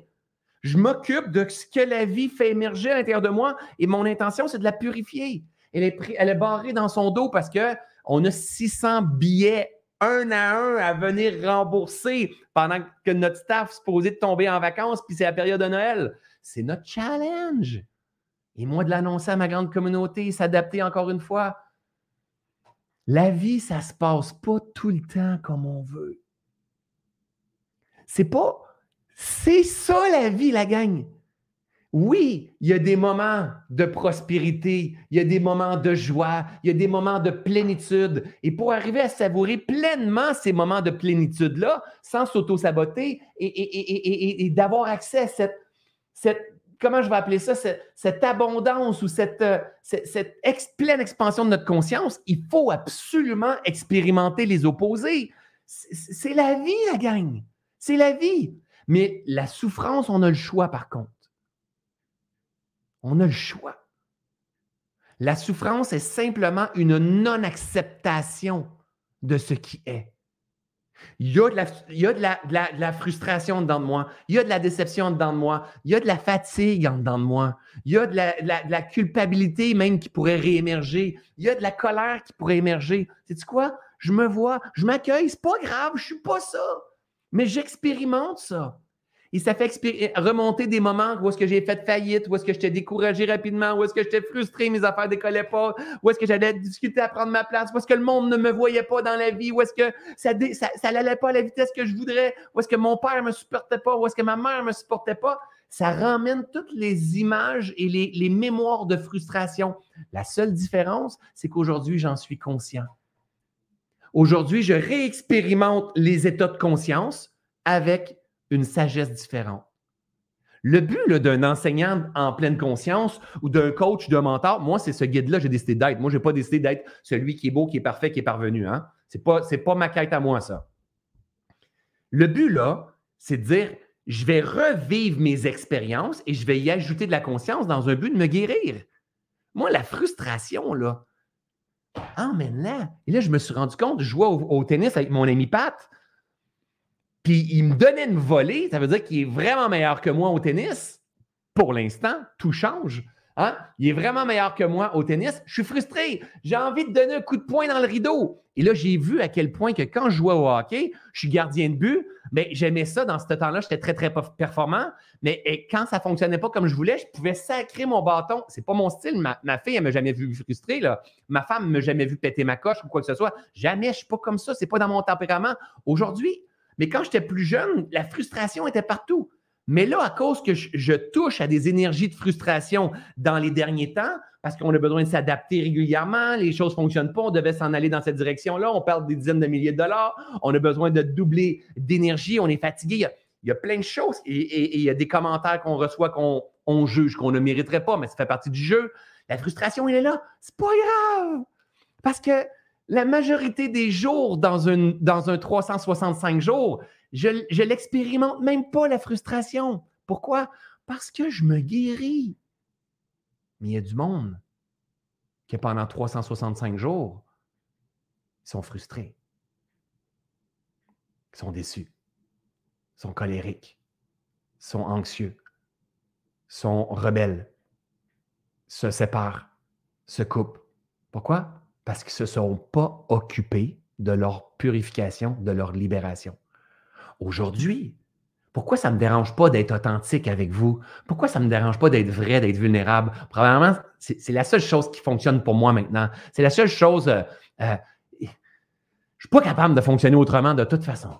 Speaker 1: Je m'occupe de ce que la vie fait émerger à l'intérieur de moi et mon intention, c'est de la purifier. Elle est, barrée dans son dos parce qu'on a 600 billets un à un à venir rembourser pendant que notre staff posait de tomber en vacances, puis c'est la période de Noël. C'est notre challenge. Et moi, de l'annoncer à ma grande communauté, s'adapter encore une fois. La vie, ça ne se passe pas tout le temps comme on veut. C'est pas. C'est ça la vie, la gang. Oui, il y a des moments de prospérité, il y a des moments de joie, il y a des moments de plénitude. Et pour arriver à savourer pleinement ces moments de plénitude-là, sans s'auto-saboter et, d'avoir accès à cette, comment je vais appeler ça, cette, abondance ou cette, cette pleine expansion de notre conscience, il faut absolument expérimenter les opposés. C'est la vie, la gang. C'est la vie. Mais la souffrance, on a le choix par contre. On a le choix. La souffrance est simplement une non-acceptation de ce qui est. Il y a, de la, frustration dedans de moi. Il y a de la déception dedans de moi. Il y a de la fatigue en dedans de moi. Il y a de la, la culpabilité même qui pourrait réémerger. Il y a de la colère qui pourrait émerger. Sais-tu quoi? Je me vois, je m'accueille, c'est pas grave, je suis pas ça. Mais j'expérimente ça. Et ça fait remonter des moments où est-ce que j'ai fait faillite, où est-ce que j'étais découragé rapidement, où est-ce que j'étais frustré, mes affaires décollaient pas, où est-ce que j'allais discuter à prendre ma place, où est-ce que le monde ne me voyait pas dans la vie, où est-ce que ça, ça, n'allait pas à la vitesse que je voudrais, où est-ce que mon père me supportait pas, où est-ce que ma mère me supportait pas. Ça ramène toutes les images et les, les mémoires de frustration. La seule différence, c'est qu'aujourd'hui, j'en suis conscient. Aujourd'hui, je réexpérimente les états de conscience avec une sagesse différente. Le but d'un enseignant en pleine conscience ou d'un coach, d'un mentor, moi, c'est ce guide-là j'ai décidé d'être. Moi, je n'ai pas décidé d'être celui qui est beau, qui est parfait, qui est parvenu. Hein? Ce n'est pas, pas ma quête à moi, ça. Le but, là, c'est de dire, je vais revivre mes expériences et je vais y ajouter de la conscience dans un but de me guérir. Moi, la frustration, là, emmène-la. Et là, je me suis rendu compte, je jouais au tennis avec mon ami Pat. Puis il me donnait une volée, ça veut dire qu'il est vraiment meilleur que moi au tennis. Pour l'instant, tout change. Hein? Il est vraiment meilleur que moi au tennis. Je suis frustré. J'ai envie de donner un coup de poing dans le rideau. Et là, j'ai vu à quel point que quand je jouais au hockey, je suis gardien de but, mais j'aimais ça dans ce temps-là. J'étais très, très performant. Mais quand ça ne fonctionnait pas comme je voulais, je pouvais sacrer mon bâton. C'est pas mon style. Ma, fille, elle ne m'a jamais vu frustré. Là. Ma femme ne m'a jamais vu péter ma coche ou quoi que ce soit. Jamais. Je ne suis pas comme ça. C'est pas dans mon tempérament. Aujourd'hui, mais quand j'étais plus jeune, la frustration était partout. Mais là, à cause que je, touche à des énergies de frustration dans les derniers temps, parce qu'on a besoin de s'adapter régulièrement, les choses ne fonctionnent pas, on devait s'en aller dans cette direction-là, on perd des dizaines de milliers de dollars, on a besoin de doubler d'énergie, on est fatigué. Il y, a, plein de choses et, il y a des commentaires qu'on reçoit qu'on juge, qu'on ne mériterait pas, mais ça fait partie du jeu. La frustration, elle est là. C'est pas grave. Parce que la majorité des jours dans, dans un 365 jours, je ne l'expérimente même pas, la frustration. Pourquoi? Parce que je me guéris. Mais il y a du monde qui, pendant 365 jours, sont frustrés, sont déçus, sont colériques, sont anxieux, sont rebelles, se séparent, se coupent. Pourquoi? Parce qu'ils ne se sont pas occupés de leur purification, de leur libération. Aujourd'hui, pourquoi ça ne me dérange pas d'être authentique avec vous? Pourquoi ça ne me dérange pas d'être vrai, d'être vulnérable? Probablement, c'est la seule chose qui fonctionne pour moi maintenant. C'est la seule chose. Euh, euh, je ne suis pas capable de fonctionner autrement de toute façon.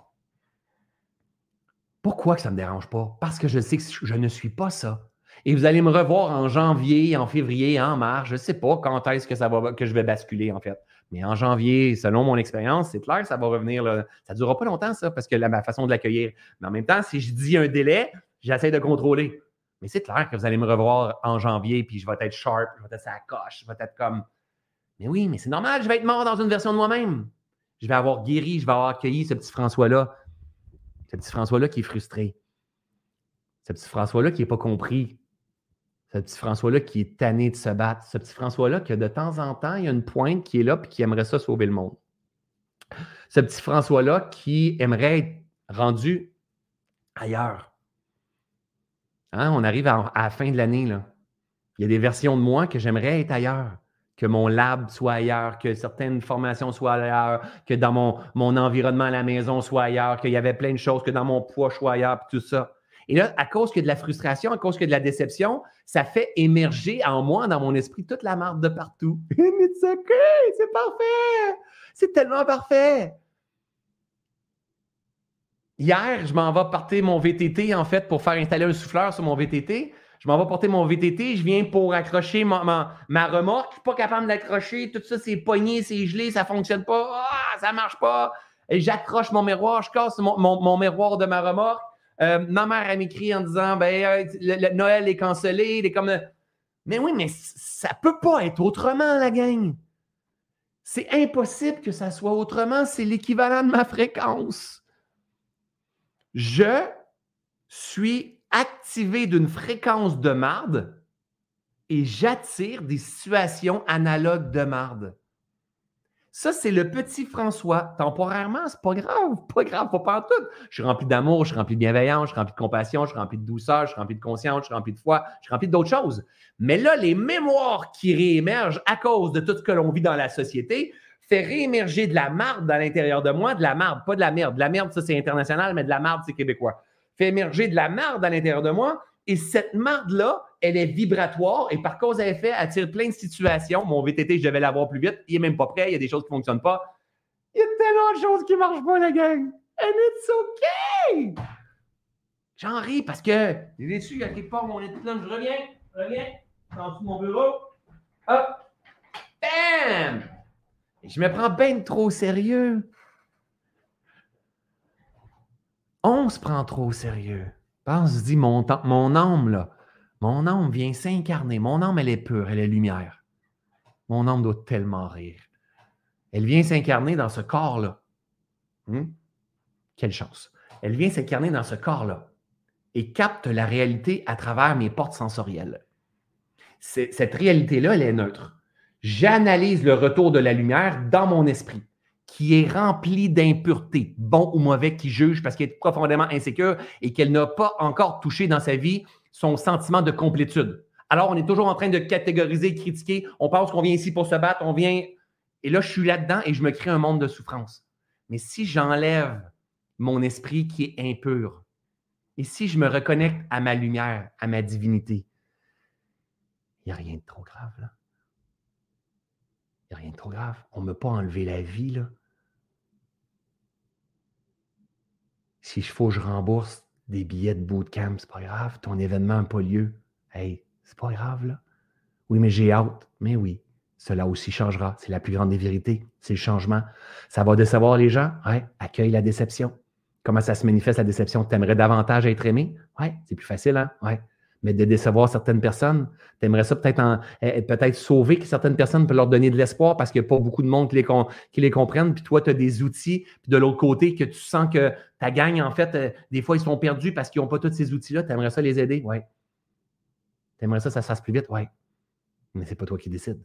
Speaker 1: Pourquoi ça ne me dérange pas? Parce que je sais que je ne suis pas ça. Et vous allez me revoir en janvier, en février, en mars. Je ne sais pas quand est-ce que, ça va, que je vais basculer, en fait. Mais en janvier, selon mon expérience, c'est clair, ça va revenir. Ça ne durera pas longtemps, ça, parce que ma façon de l'accueillir. Mais en même temps, si je dis un délai, j'essaie de contrôler. Mais c'est clair que vous allez me revoir en janvier, puis je vais être sharp, je vais être à coche, je vais être comme. Mais oui, mais c'est normal, je vais être mort dans une version de moi-même. Je vais avoir guéri, je vais avoir accueilli ce petit François-là. Ce petit François-là qui est frustré. Ce petit François-là qui n'est pas compris ce petit François-là qui est tanné de se battre. Ce petit François-là que de temps en temps, il y a une pointe qui est là et qui aimerait ça sauver le monde. Ce petit François-là qui aimerait être rendu ailleurs. Hein, on arrive à, la fin de l'année. Il y a des versions de moi que j'aimerais être ailleurs, que mon lab soit ailleurs, que certaines formations soient ailleurs, que dans mon, mon environnement à la maison soit ailleurs, qu'il y avait plein de choses, que dans mon poids soit ailleurs, tout ça. Et là, à cause que de la frustration, à cause que de la déception, ça fait émerger en moi, dans mon esprit, toute la marde de partout. Mais c'est OK, c'est parfait. C'est tellement parfait. Hier, je m'en vais porter mon VTT, en fait, pour faire installer un souffleur sur mon VTT. Je m'en vais porter mon VTT, je viens pour accrocher ma, remorque. Je suis pas capable de l'accrocher. Tout ça, c'est pogné, c'est gelé, ça ne fonctionne pas. Ah, ça marche pas. J'accroche mon miroir, je casse mon miroir de ma remorque. Euh, ma mère, a m'écrit en disant ben, le, Noël est cancellé. Il est comme. Mais oui, mais ça ne peut pas être autrement, la gang. C'est impossible que ça soit autrement. C'est l'équivalent de ma fréquence. Je suis activé d'une fréquence de marde et j'attire des situations analogues de marde. Ça, c'est le petit François. Temporairement, c'est pas grave, pas grave, faut pas en tout. Je suis rempli d'amour, je suis rempli de bienveillance, je suis rempli de compassion, je suis rempli de douceur, je suis rempli de conscience, je suis rempli de foi, je suis rempli d'autres choses. Mais là, les mémoires qui réémergent à cause de tout ce que l'on vit dans la société fait réémerger de la marde à l'intérieur de moi, de la marde, pas de la merde. De la merde, ça, c'est international, mais de la marde, c'est québécois. Fait émerger de la marde à l'intérieur de moi. Et cette marde-là, elle est vibratoire et par cause à effet, attire plein de situations. Mon VTT, je devais l'avoir plus vite. Il n'est même pas prêt. Il y a des choses qui ne fonctionnent pas. Il y a tellement de choses qui ne marchent pas, la gang. And it's okay! J'en ris parce que j'ai déçu, il y a quelque part mon étudiant. Je reviens, je reviens, en dessous de mon bureau. Hop! Bam! je me prends bien trop au sérieux. On se prend trop au sérieux. On se dit, mon, mon âme, là, mon âme vient s'incarner. Mon âme, elle est pure, elle est lumière. Mon âme doit tellement rire. Elle vient s'incarner dans ce corps-là. Hmm? Quelle chance. Elle vient s'incarner dans ce corps-là et capte la réalité à travers mes portes sensorielles. Cette réalité-là, elle est neutre. J'analyse le retour de la lumière dans mon esprit qui est rempli d'impuretés, bon ou mauvais, qui juge parce qu'elle est profondément insécure et qu'elle n'a pas encore touché dans sa vie son sentiment de complétude. Alors, on est toujours en train de catégoriser, critiquer. On pense qu'on vient ici pour se battre, on vient. Et là, je suis là-dedans et je me crée un monde de souffrance. Mais si j'enlève mon esprit qui est impur, et si je me reconnecte à ma lumière, à ma divinité, il n'y a rien de trop grave là. Il n'y a rien de trop grave. On ne m'a pas enlevé la vie là. Si je faut je rembourse des billets de bootcamp, c'est pas grave. Ton événement n'a pas lieu. Hey, c'est pas grave, là. Oui, mais j'ai hâte. Mais oui, cela aussi changera. C'est la plus grande des vérités. C'est le changement. Ça va décevoir les gens. Ouais, accueille la déception. Comment ça se manifeste la déception? Tu aimerais davantage être aimé? Ouais, c'est plus facile, hein? Ouais mais de décevoir certaines personnes. Tu aimerais ça peut-être eh, eh, peut-être sauver que certaines personnes pour leur donner de l'espoir parce qu'il n'y a pas beaucoup de monde qui les, comprennent. Puis toi, tu as des outils. Puis de l'autre côté, que tu sens que ta gang, en fait, euh, des fois, ils sont perdus parce qu'ils n'ont pas tous ces outils-là. Tu aimerais ça les aider? Oui. Tu aimerais ça ça se fasse plus vite? Oui. Mais c'est pas toi qui décides.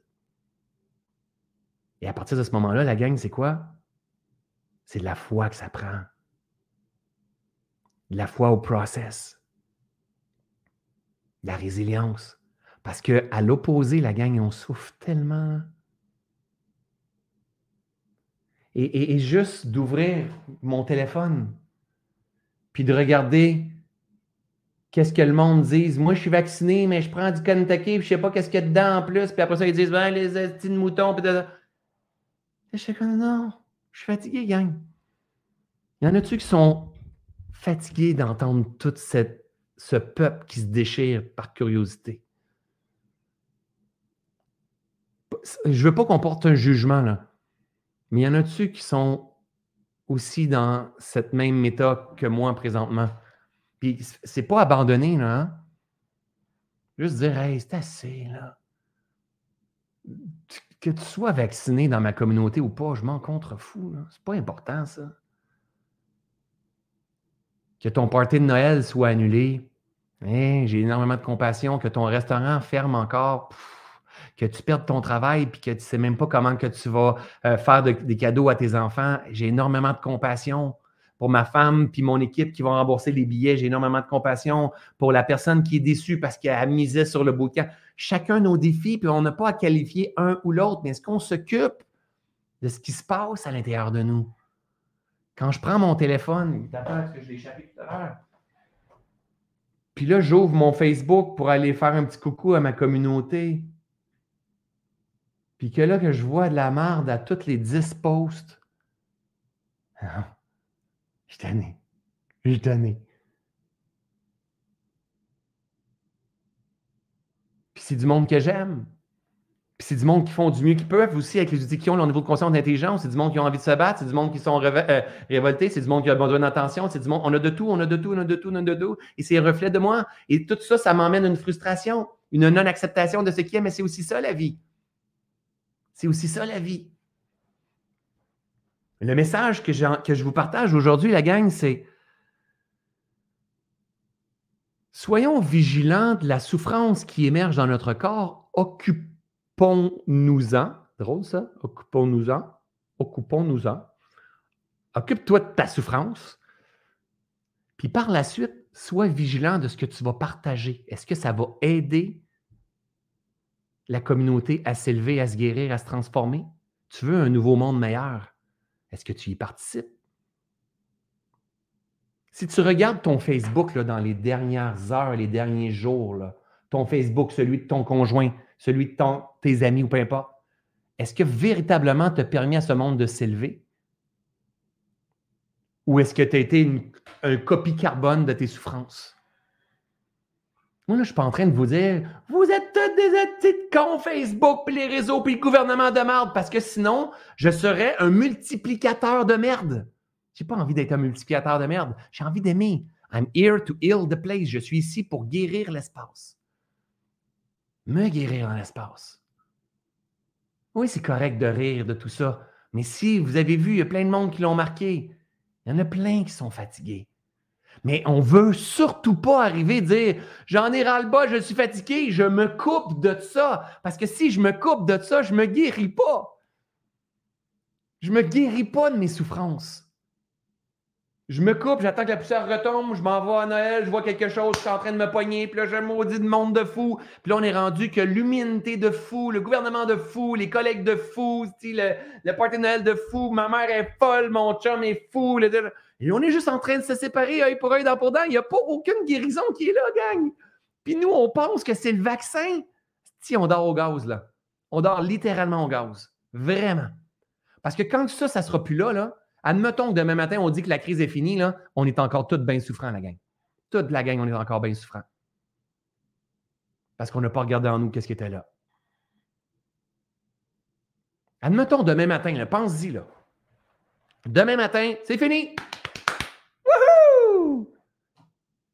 Speaker 1: Et à partir de ce moment-là, la gang, c'est quoi? C'est de la foi que ça prend. De la foi au process la résilience. Parce qu'à l'opposé, la gang, on souffre tellement. Et, juste d'ouvrir mon téléphone, puis de regarder qu'est-ce que le monde dit. Moi, je suis vacciné, mais je prends du Kentucky, puis je sais pas qu'est-ce qu'il y a dedans en plus. Puis après ça, ils disent, ben, les petits moutons. Puis de... Je suis comme, non, je suis fatigué, gang. Il y en a-tu qui sont fatigués d'entendre toute cette ce peuple qui se déchire par curiosité. Je ne veux pas qu'on porte un jugement, là. Mais il y en a-tu qui sont aussi dans cette même méthode que moi présentement? Puis c'est pas abandonné, là. Hein? Juste dire, hey, c'est assez, là. Que tu sois vacciné dans ma communauté ou pas, je m'en contrefous. C'est pas important, ça que ton party de Noël soit annulé. Hein, j'ai énormément de compassion, que ton restaurant ferme encore, que tu perdes ton travail puis que tu ne sais même pas comment que tu vas euh, faire des cadeaux à tes enfants. J'ai énormément de compassion pour ma femme puis mon équipe qui vont rembourser les billets. J'ai énormément de compassion pour la personne qui est déçue parce qu'elle a misé sur le bouquin. Chacun nos défis, puis on n'a pas à qualifier un ou l'autre, mais est-ce qu'on s'occupe de ce qui se passe à l'intérieur de nous? Quand je prends mon téléphone, est-ce que je l'ai échappé tout à l'heure? Puis là, j'ouvre mon Facebook pour aller faire un petit coucou à ma communauté. Puis que là, que je vois de la merde à toutes les 10 posts. Je suis. Je. Puis c'est du monde que j'aime. Puis c'est du monde qui font du mieux qu'ils peuvent aussi avec les outils qu'ils ont, leur niveau de conscience d'intelligence. C'est du monde qui ont envie de se battre. C'est du monde qui sont euh, révoltés. C'est du monde qui a besoin d'attention. C'est du monde. On a de tout, on a de tout, on a de tout, on a de tout. Et c'est reflet de moi. Et tout ça, ça m'emmène une frustration, une non-acceptation de ce qui est. Mais c'est aussi ça la vie. C'est aussi ça la vie. Le message que, que je vous partage aujourd'hui, la gang, c'est soyons vigilants de la souffrance qui émerge dans notre corps. Occupe occupons-nous-en. Drôle ça, occupons-nous-en. occupons-nous-en. Occupe-toi de ta souffrance. Puis par la suite, sois vigilant de ce que tu vas partager. Est-ce que ça va aider la communauté à s'élever, à se guérir, à se transformer? Tu veux un nouveau monde meilleur? Est-ce que tu y participes? Si tu regardes ton Facebook là, dans les dernières heures, les derniers jours, ton Facebook, celui de ton conjoint, celui de tes amis ou peu importe, est-ce que véritablement tu as permis à ce monde de s'élever? Ou est-ce que tu as été un copie carbone de tes souffrances? Moi, là, je ne suis pas en train de vous dire Vous êtes tous des petits cons Facebook, puis les réseaux, puis le gouvernement de merde, parce que sinon, je serais un multiplicateur de merde. Je n'ai pas envie d'être un multiplicateur de merde. J'ai envie d'aimer. I'm here to heal the place. Je suis ici pour guérir l'espace. Me guérir dans l'espace. Oui, c'est correct de rire de tout ça. Mais si vous avez vu, il y a plein de monde qui l'ont marqué. Il y en a plein qui sont fatigués. Mais on veut surtout pas arriver à dire j'en ai ras-le-bas, je suis fatigué, je me coupe de ça. Parce que si je me coupe de ça, je me guéris pas. Je me guéris pas de mes souffrances. Je me coupe, j'attends que la poussière retombe, je m'en vais à Noël, je vois quelque chose, je suis en train de me poigner, puis là, j'ai maudit de monde de fou. Puis là, on est rendu que l'humanité de fou, le gouvernement de fou, les collègues de fou, le, le de Noël de fou, ma mère est folle, mon chum est fou. Et on est juste en train de se séparer œil pour œil, dent pour dent. Il n'y a pas aucune guérison qui est là, gang. Puis nous, on pense que c'est le vaccin. Si on dort au gaz, là. On dort littéralement au gaz. Vraiment. Parce que quand ça, ça ne sera plus là, là, Admettons que demain matin, on dit que la crise est finie, là, on est encore tous bien souffrants, la gang. Toute la gang, on est encore bien souffrants. Parce qu'on n'a pas regardé en nous qu'est-ce qui était là. Admettons demain matin, pense-y, là. Demain matin, c'est fini. Wouhou!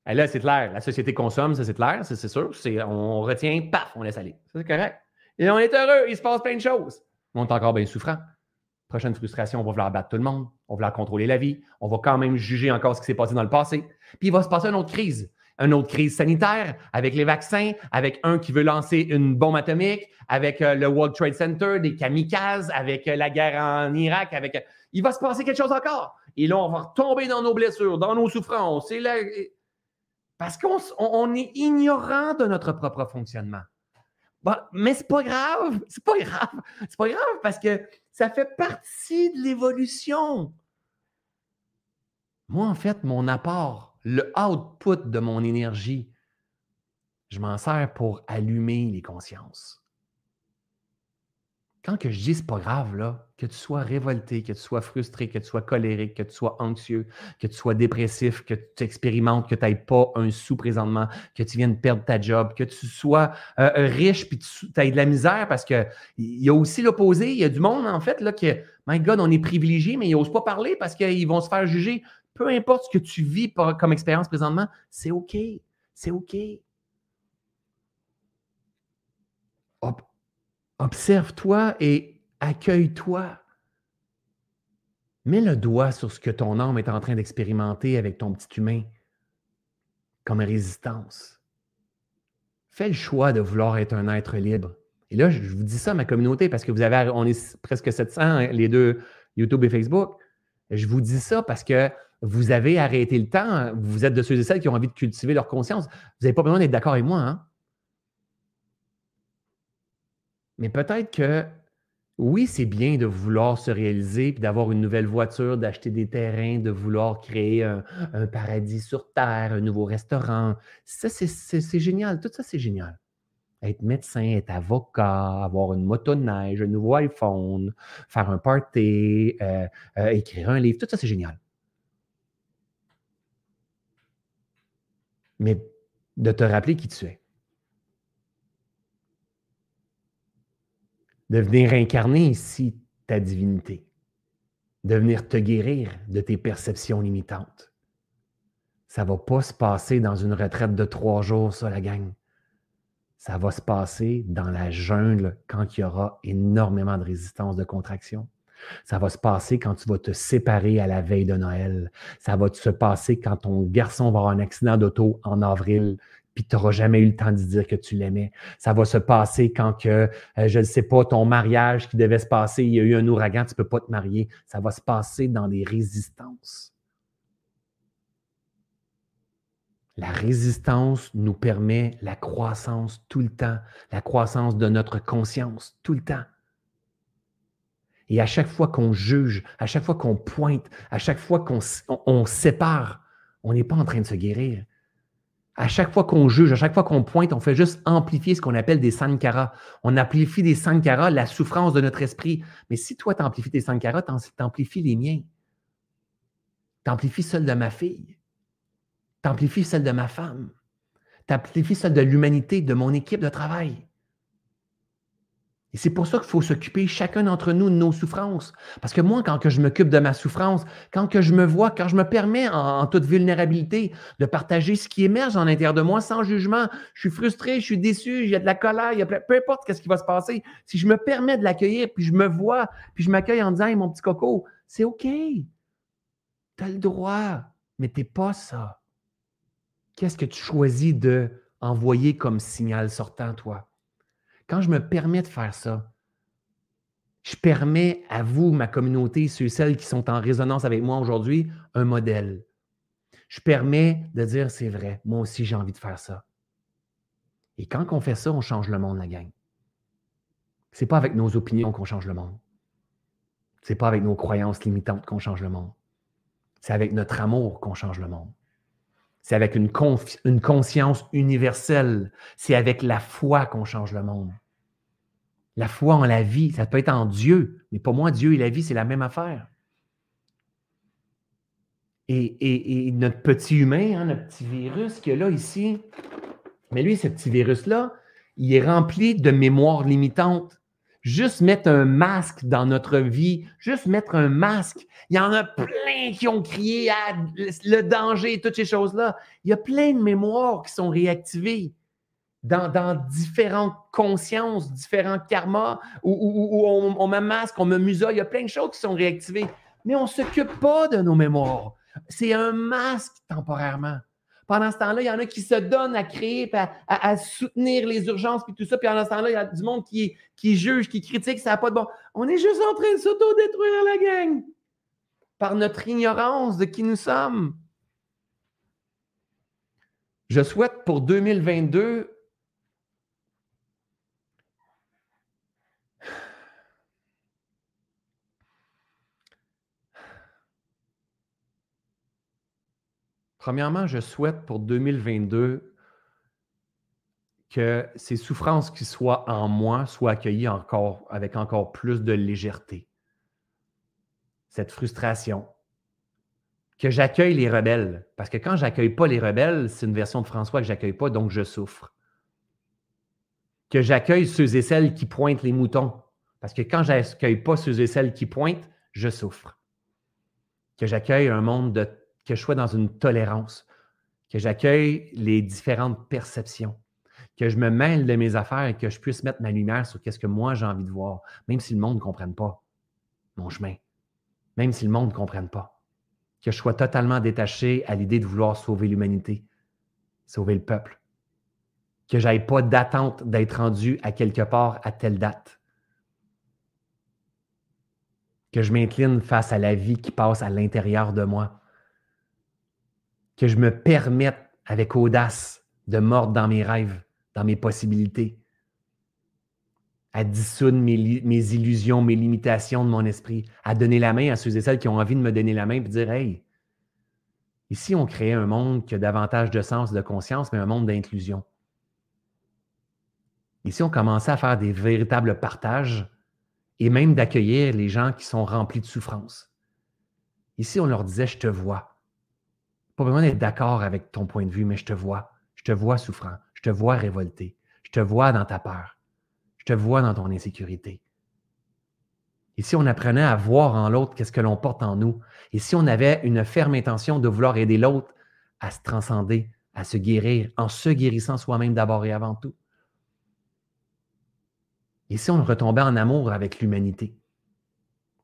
Speaker 1: Et là, c'est clair. La société consomme, ça, c'est clair, c'est sûr. On retient, paf, on laisse aller. C'est correct. Et on est heureux, il se passe plein de choses. On est encore bien souffrant. Prochaine frustration, on va vouloir battre tout le monde, on va vouloir contrôler la vie, on va quand même juger encore ce qui s'est passé dans le passé. Puis il va se passer une autre crise, une autre crise sanitaire avec les vaccins, avec un qui veut lancer une bombe atomique, avec euh, le World Trade Center, des kamikazes, avec euh, la guerre en Irak, avec. Euh, il va se passer quelque chose encore. Et là, on va retomber dans nos blessures, dans nos souffrances. Parce qu'on est ignorant de notre propre fonctionnement. Bon, mais c'est pas grave, c'est pas grave, c'est pas grave parce que ça fait partie de l'évolution. Moi, en fait, mon apport, le output de mon énergie, je m'en sers pour allumer les consciences quand que je dis c'est pas grave, là, que tu sois révolté, que tu sois frustré, que tu sois colérique, que tu sois anxieux, que tu sois dépressif, que tu expérimentes, que tu n'aies pas un sous présentement, que tu viennes perdre ta job, que tu sois euh, riche puis tu aies de la misère parce qu'il y a aussi l'opposé. Il y a du monde, en fait, là, que, my God, on est privilégié, mais ils n'osent pas parler parce qu'ils vont se faire juger. Peu importe ce que tu vis comme expérience présentement, c'est OK. C'est OK. Observe-toi et accueille-toi. Mets le doigt sur ce que ton âme est en train d'expérimenter avec ton petit humain comme résistance. Fais le choix de vouloir être un être libre. Et là, je vous dis ça à ma communauté parce que vous avez, on est presque 700, hein, les deux, YouTube et Facebook. Je vous dis ça parce que vous avez arrêté le temps. Vous êtes de ceux et celles qui ont envie de cultiver leur conscience. Vous n'avez pas besoin d'être d'accord avec moi. Hein? Mais peut-être que oui, c'est bien de vouloir se réaliser, puis d'avoir une nouvelle voiture, d'acheter des terrains, de vouloir créer un, paradis sur Terre, un nouveau restaurant. Ça, c'est génial. Tout ça, c'est génial. Être médecin, être avocat, avoir une moto de neige, un nouveau iPhone, faire un party, euh, euh, écrire un livre, tout ça, c'est génial. Mais de te rappeler qui tu es. De venir incarner ici ta divinité, de venir te guérir de tes perceptions limitantes. Ça ne va pas se passer dans une retraite de trois jours, ça, la gang. Ça va se passer dans la jungle quand il y aura énormément de résistance, de contraction. Ça va se passer quand tu vas te séparer à la veille de Noël. Ça va se passer quand ton garçon va avoir un accident d'auto en avril puis tu n'auras jamais eu le temps de dire que tu l'aimais. Ça va se passer quand que, euh, je ne sais pas, ton mariage qui devait se passer, il y a eu un ouragan, tu ne peux pas te marier. Ça va se passer dans des résistances. La résistance nous permet la croissance tout le temps, la croissance de notre conscience tout le temps. Et à chaque fois qu'on juge, à chaque fois qu'on pointe, à chaque fois qu'on sépare, on n'est pas en train de se guérir. À chaque fois qu'on juge, à chaque fois qu'on pointe, on fait juste amplifier ce qu'on appelle des sankaras. On amplifie des sankaras, la souffrance de notre esprit. Mais si toi, tu amplifies tes sankaras, tu amplifies les miens. Tu amplifies celle de ma fille. Tu amplifies celle de ma femme. Tu amplifies celle de l'humanité, de mon équipe de travail. Et c'est pour ça qu'il faut s'occuper chacun d'entre nous de nos souffrances. Parce que moi, quand que je m'occupe de ma souffrance, quand que je me vois, quand je me permets en, toute vulnérabilité de partager ce qui émerge en l'intérieur de moi sans jugement, je suis frustré, je suis déçu, il y a de la colère, peu importe ce qui va se passer. Si je me permets de l'accueillir, puis je me vois, puis je m'accueille en disant, mon petit coco, c'est OK. Tu as le droit, mais tu n'es pas ça. Qu'est-ce que tu choisis de comme signal sortant, toi? Quand je me permets de faire ça, je permets à vous, ma communauté, ceux et celles qui sont en résonance avec moi aujourd'hui, un modèle. Je permets de dire c'est vrai, moi aussi j'ai envie de faire ça. Et quand on fait ça, on change le monde, la gang. Ce n'est pas avec nos opinions qu'on change le monde. Ce n'est pas avec nos croyances limitantes qu'on change le monde. C'est avec notre amour qu'on change le monde. C'est avec une, une conscience universelle. C'est avec la foi qu'on change le monde. La foi en la vie, ça peut être en Dieu, mais pour moi, Dieu et la vie, c'est la même affaire. Et, notre petit humain, hein, notre petit virus qui est là ici, mais lui, ce petit virus-là, il est rempli de mémoire limitante. Juste mettre un masque dans notre vie, juste mettre un masque. Il y en a plein qui ont crié à le danger et toutes ces choses-là. Il y a plein de mémoires qui sont réactivées dans, différentes consciences, différents karmas, où, on, me masque, on me musole, il y a plein de choses qui sont réactivées. Mais on ne s'occupe pas de nos mémoires. C'est un masque temporairement. Pendant ce temps-là, il y en a qui se donnent à créer, à, soutenir les urgences, puis tout ça. Puis pendant ce temps-là, il y a du monde qui, qui juge, qui critique, ça n'a pas de bon. On est juste en train de s'auto-détruire la gang par notre ignorance de qui nous sommes. Je souhaite pour 2022 Premièrement, je souhaite pour 2022 que ces souffrances qui soient en moi soient accueillies encore avec encore plus de légèreté. Cette frustration. Que j'accueille les rebelles. Parce que quand j'accueille pas les rebelles, c'est une version de François que j'accueille pas, donc je souffre. Que j'accueille ceux et celles qui pointent les moutons. Parce que quand j'accueille pas ceux et celles qui pointent, je souffre. Que j'accueille un monde de que je sois dans une tolérance, que j'accueille les différentes perceptions, que je me mêle de mes affaires et que je puisse mettre ma lumière sur ce que moi j'ai envie de voir, même si le monde ne comprenne pas mon chemin, même si le monde ne comprenne pas. Que je sois totalement détaché à l'idée de vouloir sauver l'humanité, sauver le peuple. Que je n'aille pas d'attente d'être rendu à quelque part à telle date. Que je m'incline face à la vie qui passe à l'intérieur de moi que je me permette avec audace de mordre dans mes rêves, dans mes possibilités, à dissoudre mes, illusions, mes limitations de mon esprit, à donner la main à ceux et celles qui ont envie de me donner la main et dire Hey, ici, on crée un monde qui a davantage de sens, de conscience, mais un monde d'inclusion. Ici, on commençait à faire des véritables partages et même d'accueillir les gens qui sont remplis de souffrance. Ici, on leur disait Je te vois. Pas besoin d'être d'accord avec ton point de vue, mais je te vois. Je te vois souffrant. Je te vois révolté. Je te vois dans ta peur. Je te vois dans ton insécurité. Et si on apprenait à voir en l'autre qu'est-ce que l'on porte en nous, et si on avait une ferme intention de vouloir aider l'autre à se transcender, à se guérir, en se guérissant soi-même d'abord et avant tout? Et si on retombait en amour avec l'humanité,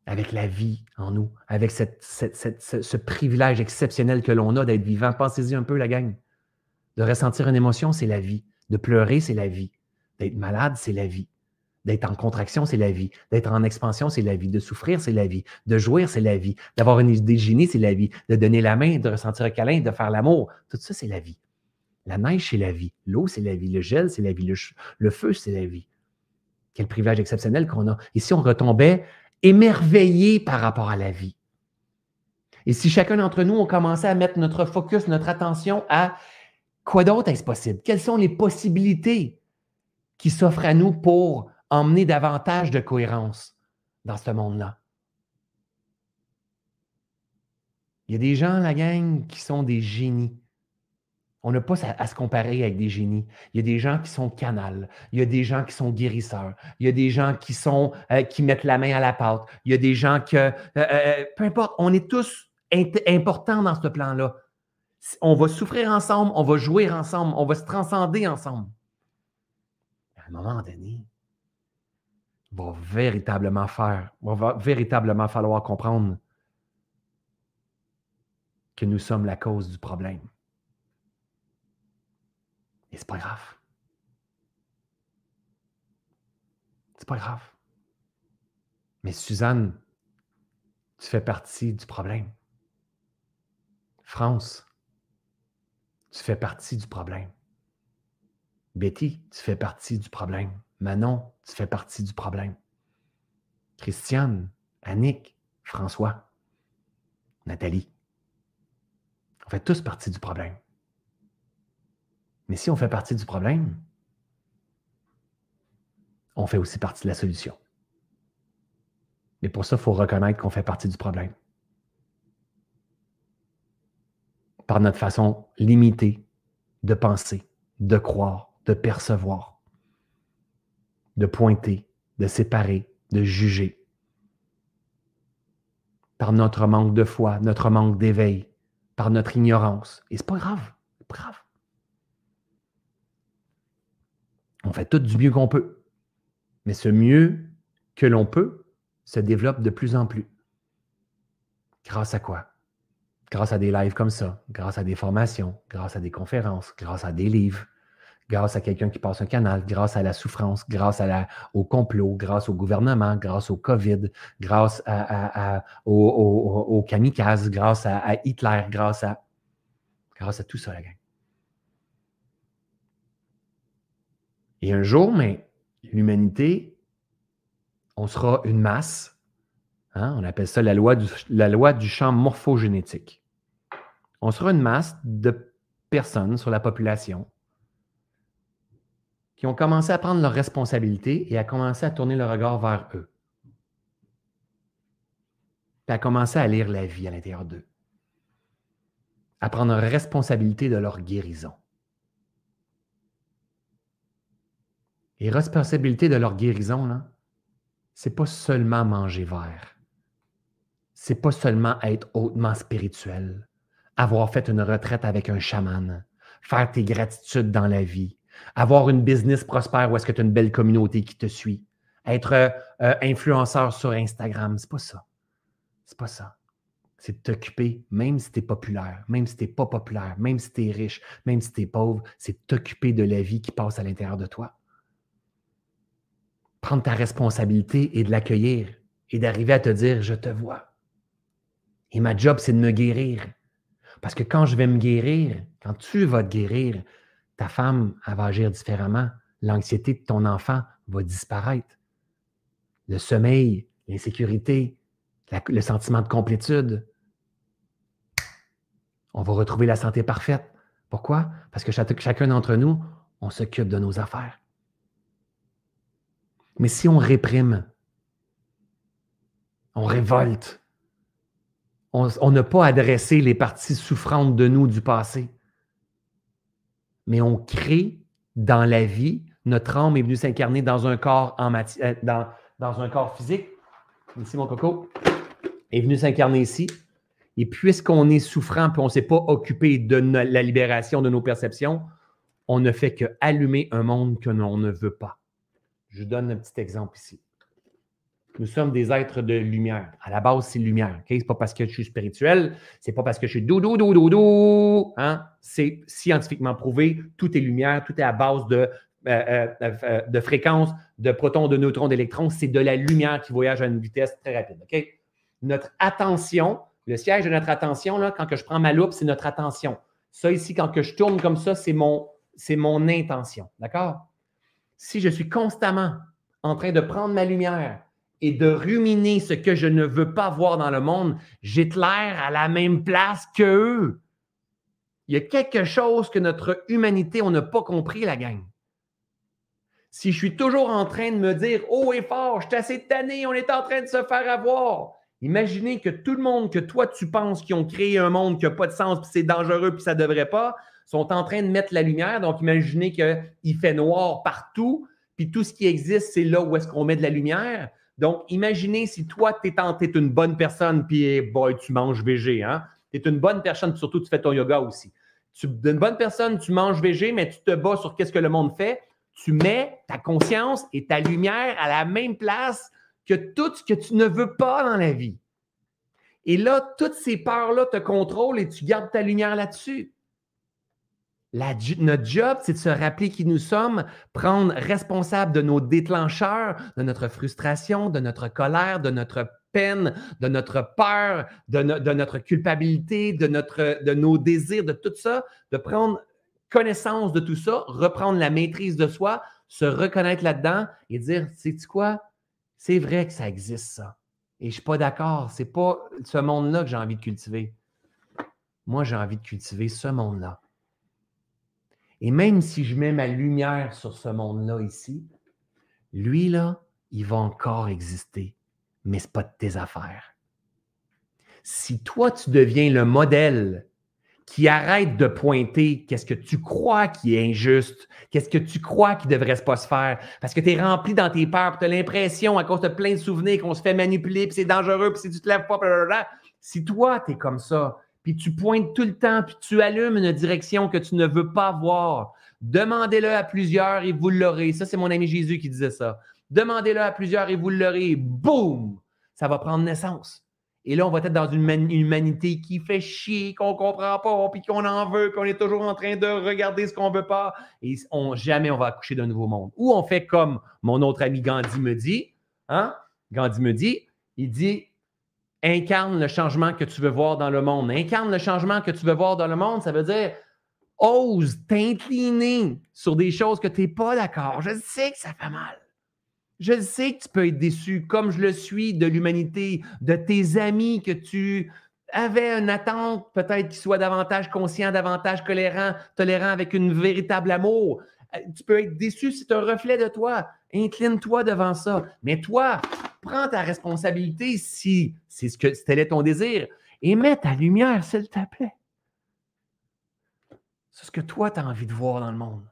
Speaker 1: avec la vie en nous, avec ce, privilège exceptionnel que l'on a d'être vivant. Pensez-y un peu, la gang. De ressentir une émotion, c'est la vie. De pleurer, c'est la vie. D'être malade, c'est la vie. D'être en contraction, c'est la vie. D'être en expansion, c'est la vie. De souffrir, c'est la vie. De jouir, c'est la vie. D'avoir une idée génie, c'est la vie. De donner la main, de ressentir un câlin, de faire l'amour. Tout ça, c'est la vie. La neige, c'est la vie. L'eau, c'est la vie. Le gel, c'est la vie. Le, feu, c'est la vie. Quel privilège exceptionnel qu'on a. Et si on retombait émerveillé par rapport à la vie? Et si chacun d'entre nous, on commençait à mettre notre focus, notre attention à quoi d'autre est-ce possible? Quelles sont les possibilités qui s'offrent à nous pour emmener davantage de cohérence dans ce monde-là? Il y a des gens, la gang, qui sont des génies. On n'a pas à, se comparer avec des génies. Il y a des gens qui sont canals. Il y a des gens qui sont guérisseurs. Il y a des gens qui sont euh, qui mettent la main à la pâte. Il y a des gens que euh, euh, peu importe, on est tous importants dans ce plan-là. On va souffrir ensemble, on va jouer ensemble, on va se transcender ensemble. À un moment donné, il va véritablement faire, va véritablement falloir comprendre que nous sommes la cause du problème. Et c'est pas grave. C'est pas grave. Mais Suzanne, tu fais partie du problème. France, tu fais partie du problème. Betty, tu fais partie du problème. Manon, tu fais partie du problème. Christiane, Annick, François, Nathalie. On fait tous partie du problème. Mais si on fait partie du problème, on fait aussi partie de la solution. Mais pour ça, il faut reconnaître qu'on fait partie du problème. Par notre façon limitée de penser, de croire, de percevoir, de pointer, de séparer, de juger. Par notre manque de foi, notre manque d'éveil, par notre ignorance. Et c'est pas grave, pas grave. On fait tout du mieux qu'on peut. Mais ce mieux que l'on peut se développe de plus en plus. Grâce à quoi? Grâce à des lives comme ça, grâce à des formations, grâce à des conférences, grâce à des livres, grâce à quelqu'un qui passe un canal, grâce à la souffrance, grâce au complot, grâce au gouvernement, grâce au COVID, grâce à, au, kamikaze, grâce à, Hitler, grâce à, grâce à tout ça, la gang. Et un jour, mais l'humanité, on sera une masse. Hein, on appelle ça la loi, du, la loi du champ morphogénétique. On sera une masse de personnes sur la population qui ont commencé à prendre leurs responsabilités et à commencer à tourner le regard vers eux. Puis à commencer à lire la vie à l'intérieur d'eux. À prendre responsabilité de leur guérison. Et responsabilité de leur guérison, là, c'est pas seulement manger vert. C'est pas seulement être hautement spirituel, avoir fait une retraite avec un chaman, faire tes gratitudes dans la vie, avoir une business prospère où est-ce que tu as une belle communauté qui te suit, être euh, euh, influenceur sur Instagram, c'est pas ça. C'est pas ça. C'est t'occuper, même si tu es populaire, même si tu n'es pas populaire, même si tu es riche, même si tu es pauvre, c'est t'occuper de la vie qui passe à l'intérieur de toi prendre ta responsabilité et de l'accueillir et d'arriver à te dire, je te vois. Et ma job, c'est de me guérir. Parce que quand je vais me guérir, quand tu vas te guérir, ta femme, va agir différemment. L'anxiété de ton enfant va disparaître. Le sommeil, l'insécurité, le sentiment de complétude. On va retrouver la santé parfaite. Pourquoi? Parce que chacun d'entre nous, on s'occupe de nos affaires. Mais si on réprime, on révolte, on n'a pas adressé les parties souffrantes de nous du passé, mais on crée dans la vie, notre âme est venue s'incarner dans un corps en euh, dans, un corps physique. Ici, mon coco est venu s'incarner ici. Et puisqu'on est souffrant et on ne s'est pas occupé de la libération de nos perceptions, on ne fait que allumer un monde que l'on ne veut pas. Je donne un petit exemple ici. Nous sommes des êtres de lumière. À la base, c'est lumière. Ce n'est pas parce que je suis spirituel, c'est pas parce que je suis doudou, doudou, doudou. Hein? C'est scientifiquement prouvé. Tout est lumière, tout est à base de, euh, euh, euh, de fréquences, de protons, de neutrons, d'électrons. C'est de la lumière qui voyage à une vitesse très rapide. Notre attention, le siège de notre attention, là, quand que je prends ma loupe, c'est notre attention. Ça ici, quand que je tourne comme ça, c'est mon, c'est mon intention. D'accord? Si je suis constamment en train de prendre ma lumière, et de ruminer ce que je ne veux pas voir dans le monde, j'éclaire à la même place qu'eux. Il y a quelque chose que notre humanité, on n'a pas compris, la gang. Si je suis toujours en train de me dire haut et fort, je suis assez tanné, on est en train de se faire avoir. Imaginez que tout le monde que toi tu penses qui ont créé un monde qui n'a pas de sens, puis c'est dangereux, puis ça ne devrait pas, sont en train de mettre la lumière. Donc imaginez qu'il fait noir partout, puis tout ce qui existe, c'est là où est-ce qu'on met de la lumière. Donc, imaginez si toi, tu es, une bonne personne, puis boy, tu manges végé. Hein? Tu es une bonne personne, surtout tu fais ton yoga aussi. Tu es une bonne personne, tu manges végé, mais tu te bats sur qu'est-ce que le monde fait. Tu mets ta conscience et ta lumière à la même place que tout ce que tu ne veux pas dans la vie. Et là, toutes ces peurs-là te contrôlent et tu gardes ta lumière là-dessus notre job, c'est de se rappeler qui nous sommes, prendre responsable de nos déclencheurs, de notre frustration, de notre colère, de notre peine, de notre peur, de, notre culpabilité, de, nos désirs, de tout ça, de prendre connaissance de tout ça, reprendre la maîtrise de soi, se reconnaître là-dedans et dire, sais-tu quoi? C'est vrai que ça existe, ça. Et je ne suis pas d'accord. Ce n'est pas ce monde-là que j'ai envie de cultiver. Moi, j'ai envie de cultiver ce monde-là. Et même si je mets ma lumière sur ce monde-là ici, lui, là, il va encore exister, mais ce n'est pas de tes affaires. Si toi, tu deviens le modèle qui arrête de pointer qu'est-ce que tu crois qui est injuste, qu'est-ce que tu crois qui devrait pas se faire, parce que tu es rempli dans tes peurs, tu as l'impression, à cause de plein de souvenirs, qu'on se fait manipuler, puis c'est dangereux, puis si tu te lèves pas, si toi, tu es comme ça, puis tu pointes tout le temps, puis tu allumes une direction que tu ne veux pas voir. Demandez-le à plusieurs et vous l'aurez. Ça, c'est mon ami Jésus qui disait ça. Demandez-le à plusieurs et vous l'aurez. Boum! Ça va prendre naissance. Et là, on va être dans une humanité qui fait chier, qu'on ne comprend pas, puis qu'on en veut, puis on est toujours en train de regarder ce qu'on ne veut pas. Et jamais on va accoucher d'un nouveau monde. Ou on fait comme mon autre ami Gandhi me dit. Hein? Gandhi me dit, il dit, incarne le changement que tu veux voir dans le monde. Incarne le changement que tu veux voir dans le monde, ça veut dire ose t'incliner sur des choses que tu n'es pas d'accord. Je sais que ça fait mal. Je sais que tu peux être déçu, comme je le suis de l'humanité, de tes amis que tu avais une attente, peut-être qu'ils soient davantage conscients, davantage tolérants, tolérants avec une véritable amour. Euh, tu peux être déçu, c'est un reflet de toi. Incline-toi devant ça. Mais toi, prends ta responsabilité si c'est ce que tel est ton désir et mets ta lumière, s'il te plaît. C'est ce que toi, tu as envie de voir dans le monde.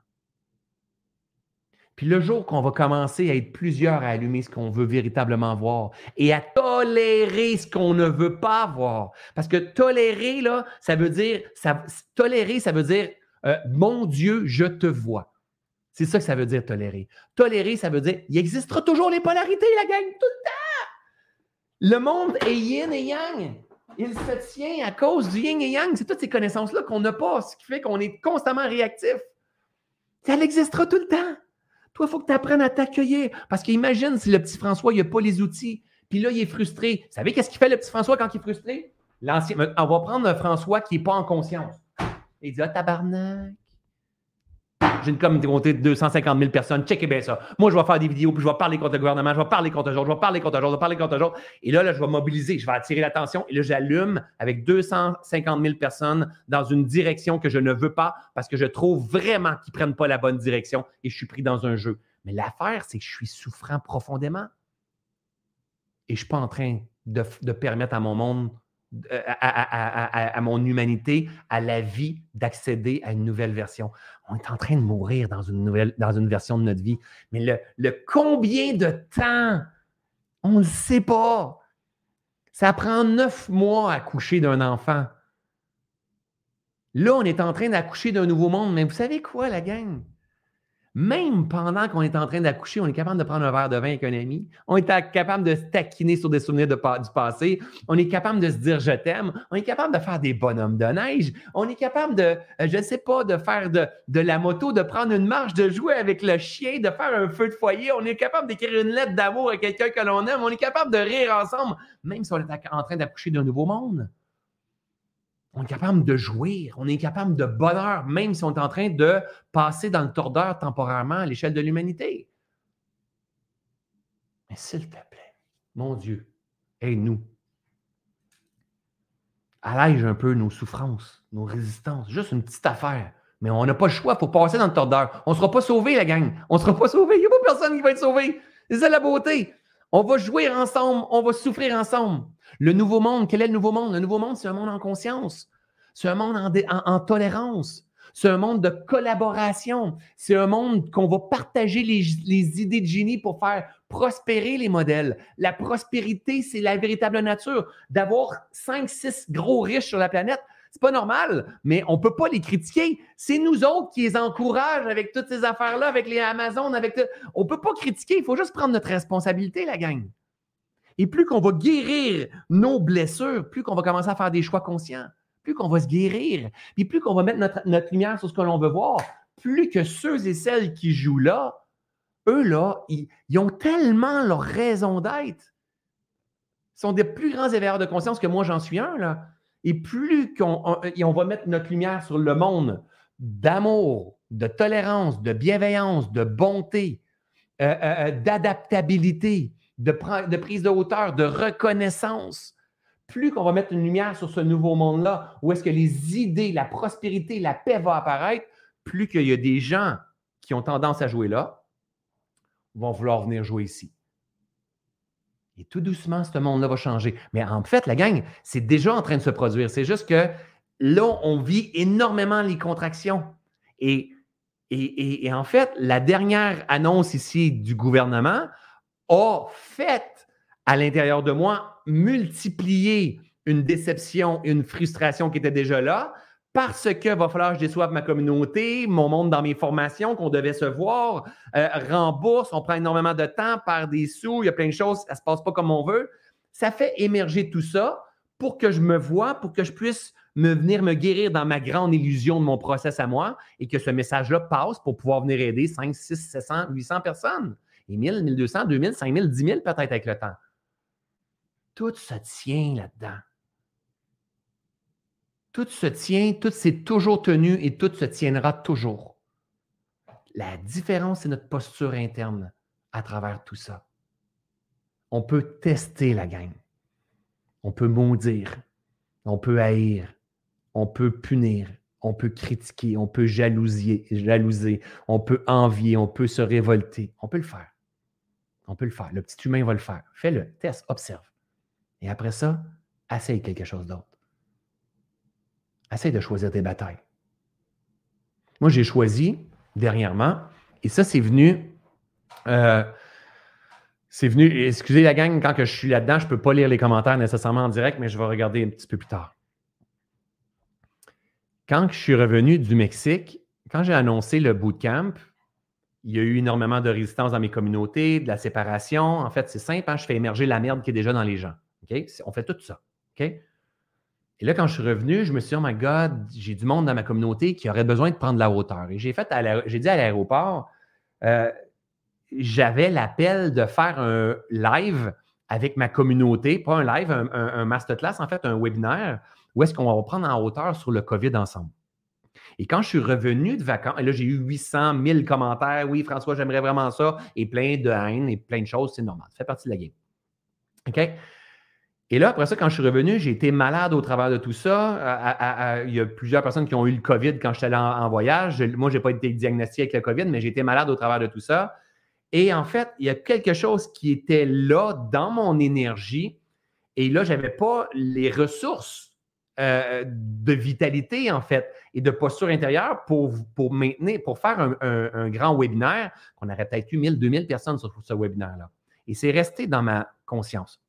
Speaker 1: Puis le jour qu'on va commencer à être plusieurs à allumer ce qu'on veut véritablement voir et à tolérer ce qu'on ne veut pas voir. Parce que tolérer, ça veut dire, ça, tolérer, ça veut dire, euh, mon Dieu, je te vois. C'est ça que ça veut dire tolérer. Tolérer, ça veut dire il existera toujours les polarités, la gang, tout le temps. Le monde est yin et yang. Il se tient à cause du yin et yang. C'est toutes ces connaissances-là qu'on n'a pas, ce qui fait qu'on est constamment réactif. Ça existera tout le temps. Toi, il faut que tu apprennes à t'accueillir. Parce qu'imagine si le petit François, il n'a pas les outils, puis là, il est frustré. Vous savez qu'est-ce qu'il fait le petit François quand il est frustré? L'ancien, on va prendre un François qui n'est pas en conscience. Il dit Ah, tabarnak. J'ai une communauté de 250 000 personnes. Checkez bien ça. Moi, je vais faire des vidéos, puis je vais parler contre le gouvernement, je vais parler contre eux je vais parler contre eux je vais parler contre eux Et là, là, je vais mobiliser, je vais attirer l'attention. Et là, j'allume avec 250 000 personnes dans une direction que je ne veux pas parce que je trouve vraiment qu'ils ne prennent pas la bonne direction et je suis pris dans un jeu. Mais l'affaire, c'est que je suis souffrant profondément. Et je ne suis pas en train de, de permettre à mon monde euh, à, mon humanité, à la vie, d'accéder à une nouvelle version. On est en train de mourir dans une nouvelle, version de notre vie. Mais le, le combien de temps, on ne sait pas. Ça prend neuf mois à coucher d'un enfant. Là, on est en train d'accoucher d'un nouveau monde. Mais vous savez quoi, la gang? Même pendant qu'on est en train d'accoucher, on est capable de prendre un verre de vin avec un ami. On est capable de se taquiner sur des souvenirs du passé. On est capable de se dire je t'aime. On est capable de faire des bonhommes de neige. On est capable de, euh, je ne sais pas, de faire de, la moto, de prendre une marche, de jouer avec le chien, de faire un feu de foyer. On est capable d'écrire une lettre d'amour à quelqu'un que l'on aime. On est capable de rire ensemble, même si on est en train d'accoucher d'un nouveau monde. On est capable de jouir, on est capable de bonheur, même si on est en train de passer dans le tordeur temporairement à l'échelle de l'humanité. Mais s'il te plaît, mon Dieu, aide-nous. Allège un peu nos souffrances, nos résistances. Juste une petite affaire. Mais on n'a pas le choix, il faut passer dans le tordeur. On ne sera pas sauvé, la gang. On ne sera pas sauvé. Il n'y a pas personne qui va être sauvé. C'est ça la beauté. On va jouer ensemble, on va souffrir ensemble. Le nouveau monde, quel est le nouveau monde? Le nouveau monde, c'est un monde en conscience. C'est un monde en, tolérance. C'est un monde de collaboration. C'est un monde qu'on va partager les, les, idées de génie pour faire prospérer les modèles. La prospérité, c'est la véritable nature. D'avoir cinq, six gros riches sur la planète, c'est pas normal, mais on peut pas les critiquer. C'est nous autres qui les encouragent avec toutes ces affaires-là, avec les Amazones, avec. On peut pas critiquer. Il faut juste prendre notre responsabilité, la gang. Et plus qu'on va guérir nos blessures, plus qu'on va commencer à faire des choix conscients, plus qu'on va se guérir, puis plus qu'on va mettre notre, lumière sur ce que l'on veut voir, plus que ceux et celles qui jouent là, eux, là, ils, ont tellement leur raison d'être. Ils sont des plus grands éveilleurs de conscience que moi, j'en suis un, là. Et plus qu'on on, va mettre notre lumière sur le monde d'amour, de tolérance, de bienveillance, de bonté, euh, euh, euh, d'adaptabilité, de, de, prise de hauteur, de reconnaissance, plus qu'on va mettre une lumière sur ce nouveau monde-là, où est-ce que les idées, la prospérité, la paix vont apparaître, plus qu'il y a des gens qui ont tendance à jouer là, vont vouloir venir jouer ici. Et tout doucement, ce monde-là va changer. Mais en fait, la gang, c'est déjà en train de se produire. C'est juste que là, on vit énormément les contractions. Et, et, et en fait, la dernière annonce ici du gouvernement a fait à l'intérieur de moi multiplier une déception, une frustration qui était déjà là, parce que va falloir que je déçoive ma communauté, mon monde dans mes formations, qu'on devait se voir, euh, rembourse, on prend énormément de temps, perd des sous, il y a plein de choses, ça ne se passe pas comme on veut. Ça fait émerger tout ça pour que je me vois, pour que je puisse me venir me guérir dans ma grande illusion de mon process à moi et que ce message-là passe pour pouvoir venir aider 5, 6, 700, 800 personnes. Et 1000, 1200, 2000, 5000, 10 000 peut-être avec le temps. Tout se tient là-dedans. Tout se tient, tout s'est toujours tenu et tout se tiendra toujours. La différence, c'est notre posture interne à travers tout ça. On peut tester la gang. On peut maudire. On peut haïr. On peut punir. On peut critiquer. On peut jalousier, jalouser. On peut envier. On peut se révolter. On peut le faire. On peut le faire. Le petit humain va le faire. Fais-le. Teste. Observe. Et après ça, essaye quelque chose d'autre. Essaye de choisir tes batailles. Moi, j'ai choisi dernièrement, et ça, c'est venu. Euh, c'est venu. Excusez la gang, quand je suis là-dedans, je ne peux pas lire les commentaires nécessairement en direct, mais je vais regarder un petit peu plus tard. Quand je suis revenu du Mexique, quand j'ai annoncé le bootcamp, il y a eu énormément de résistance dans mes communautés, de la séparation. En fait, c'est simple, hein, je fais émerger la merde qui est déjà dans les gens. On fait tout ça. Et là, quand je suis revenu, je me suis dit, oh my God, j'ai du monde dans ma communauté qui aurait besoin de prendre la hauteur. Et j'ai fait, j'ai dit à l'aéroport, euh, j'avais l'appel de faire un live avec ma communauté, pas un live, un, masterclass, en fait, un webinaire, où est-ce qu'on va prendre en hauteur sur le COVID ensemble. Et quand je suis revenu de vacances, et là, j'ai eu 800 000 commentaires. Oui, François, j'aimerais vraiment ça. Et plein de haine et plein de choses. C'est normal. Ça fait partie de la game. OK? Et là, après ça, quand je suis revenu, j'ai été malade au travers de tout ça. il y a plusieurs personnes qui ont eu le COVID quand j'étais allé en, voyage. moi, je n'ai pas été diagnostiqué avec le COVID, mais j'ai été malade au travers de tout ça. Et en fait, il y a quelque chose qui était là dans mon énergie. Et là, je n'avais pas les ressources euh, de vitalité, en fait, et de posture intérieure pour, pour maintenir, pour faire un, grand webinaire. On aurait peut-être eu 1000, 2000 personnes sur ce webinaire-là. Et c'est resté dans ma conscience.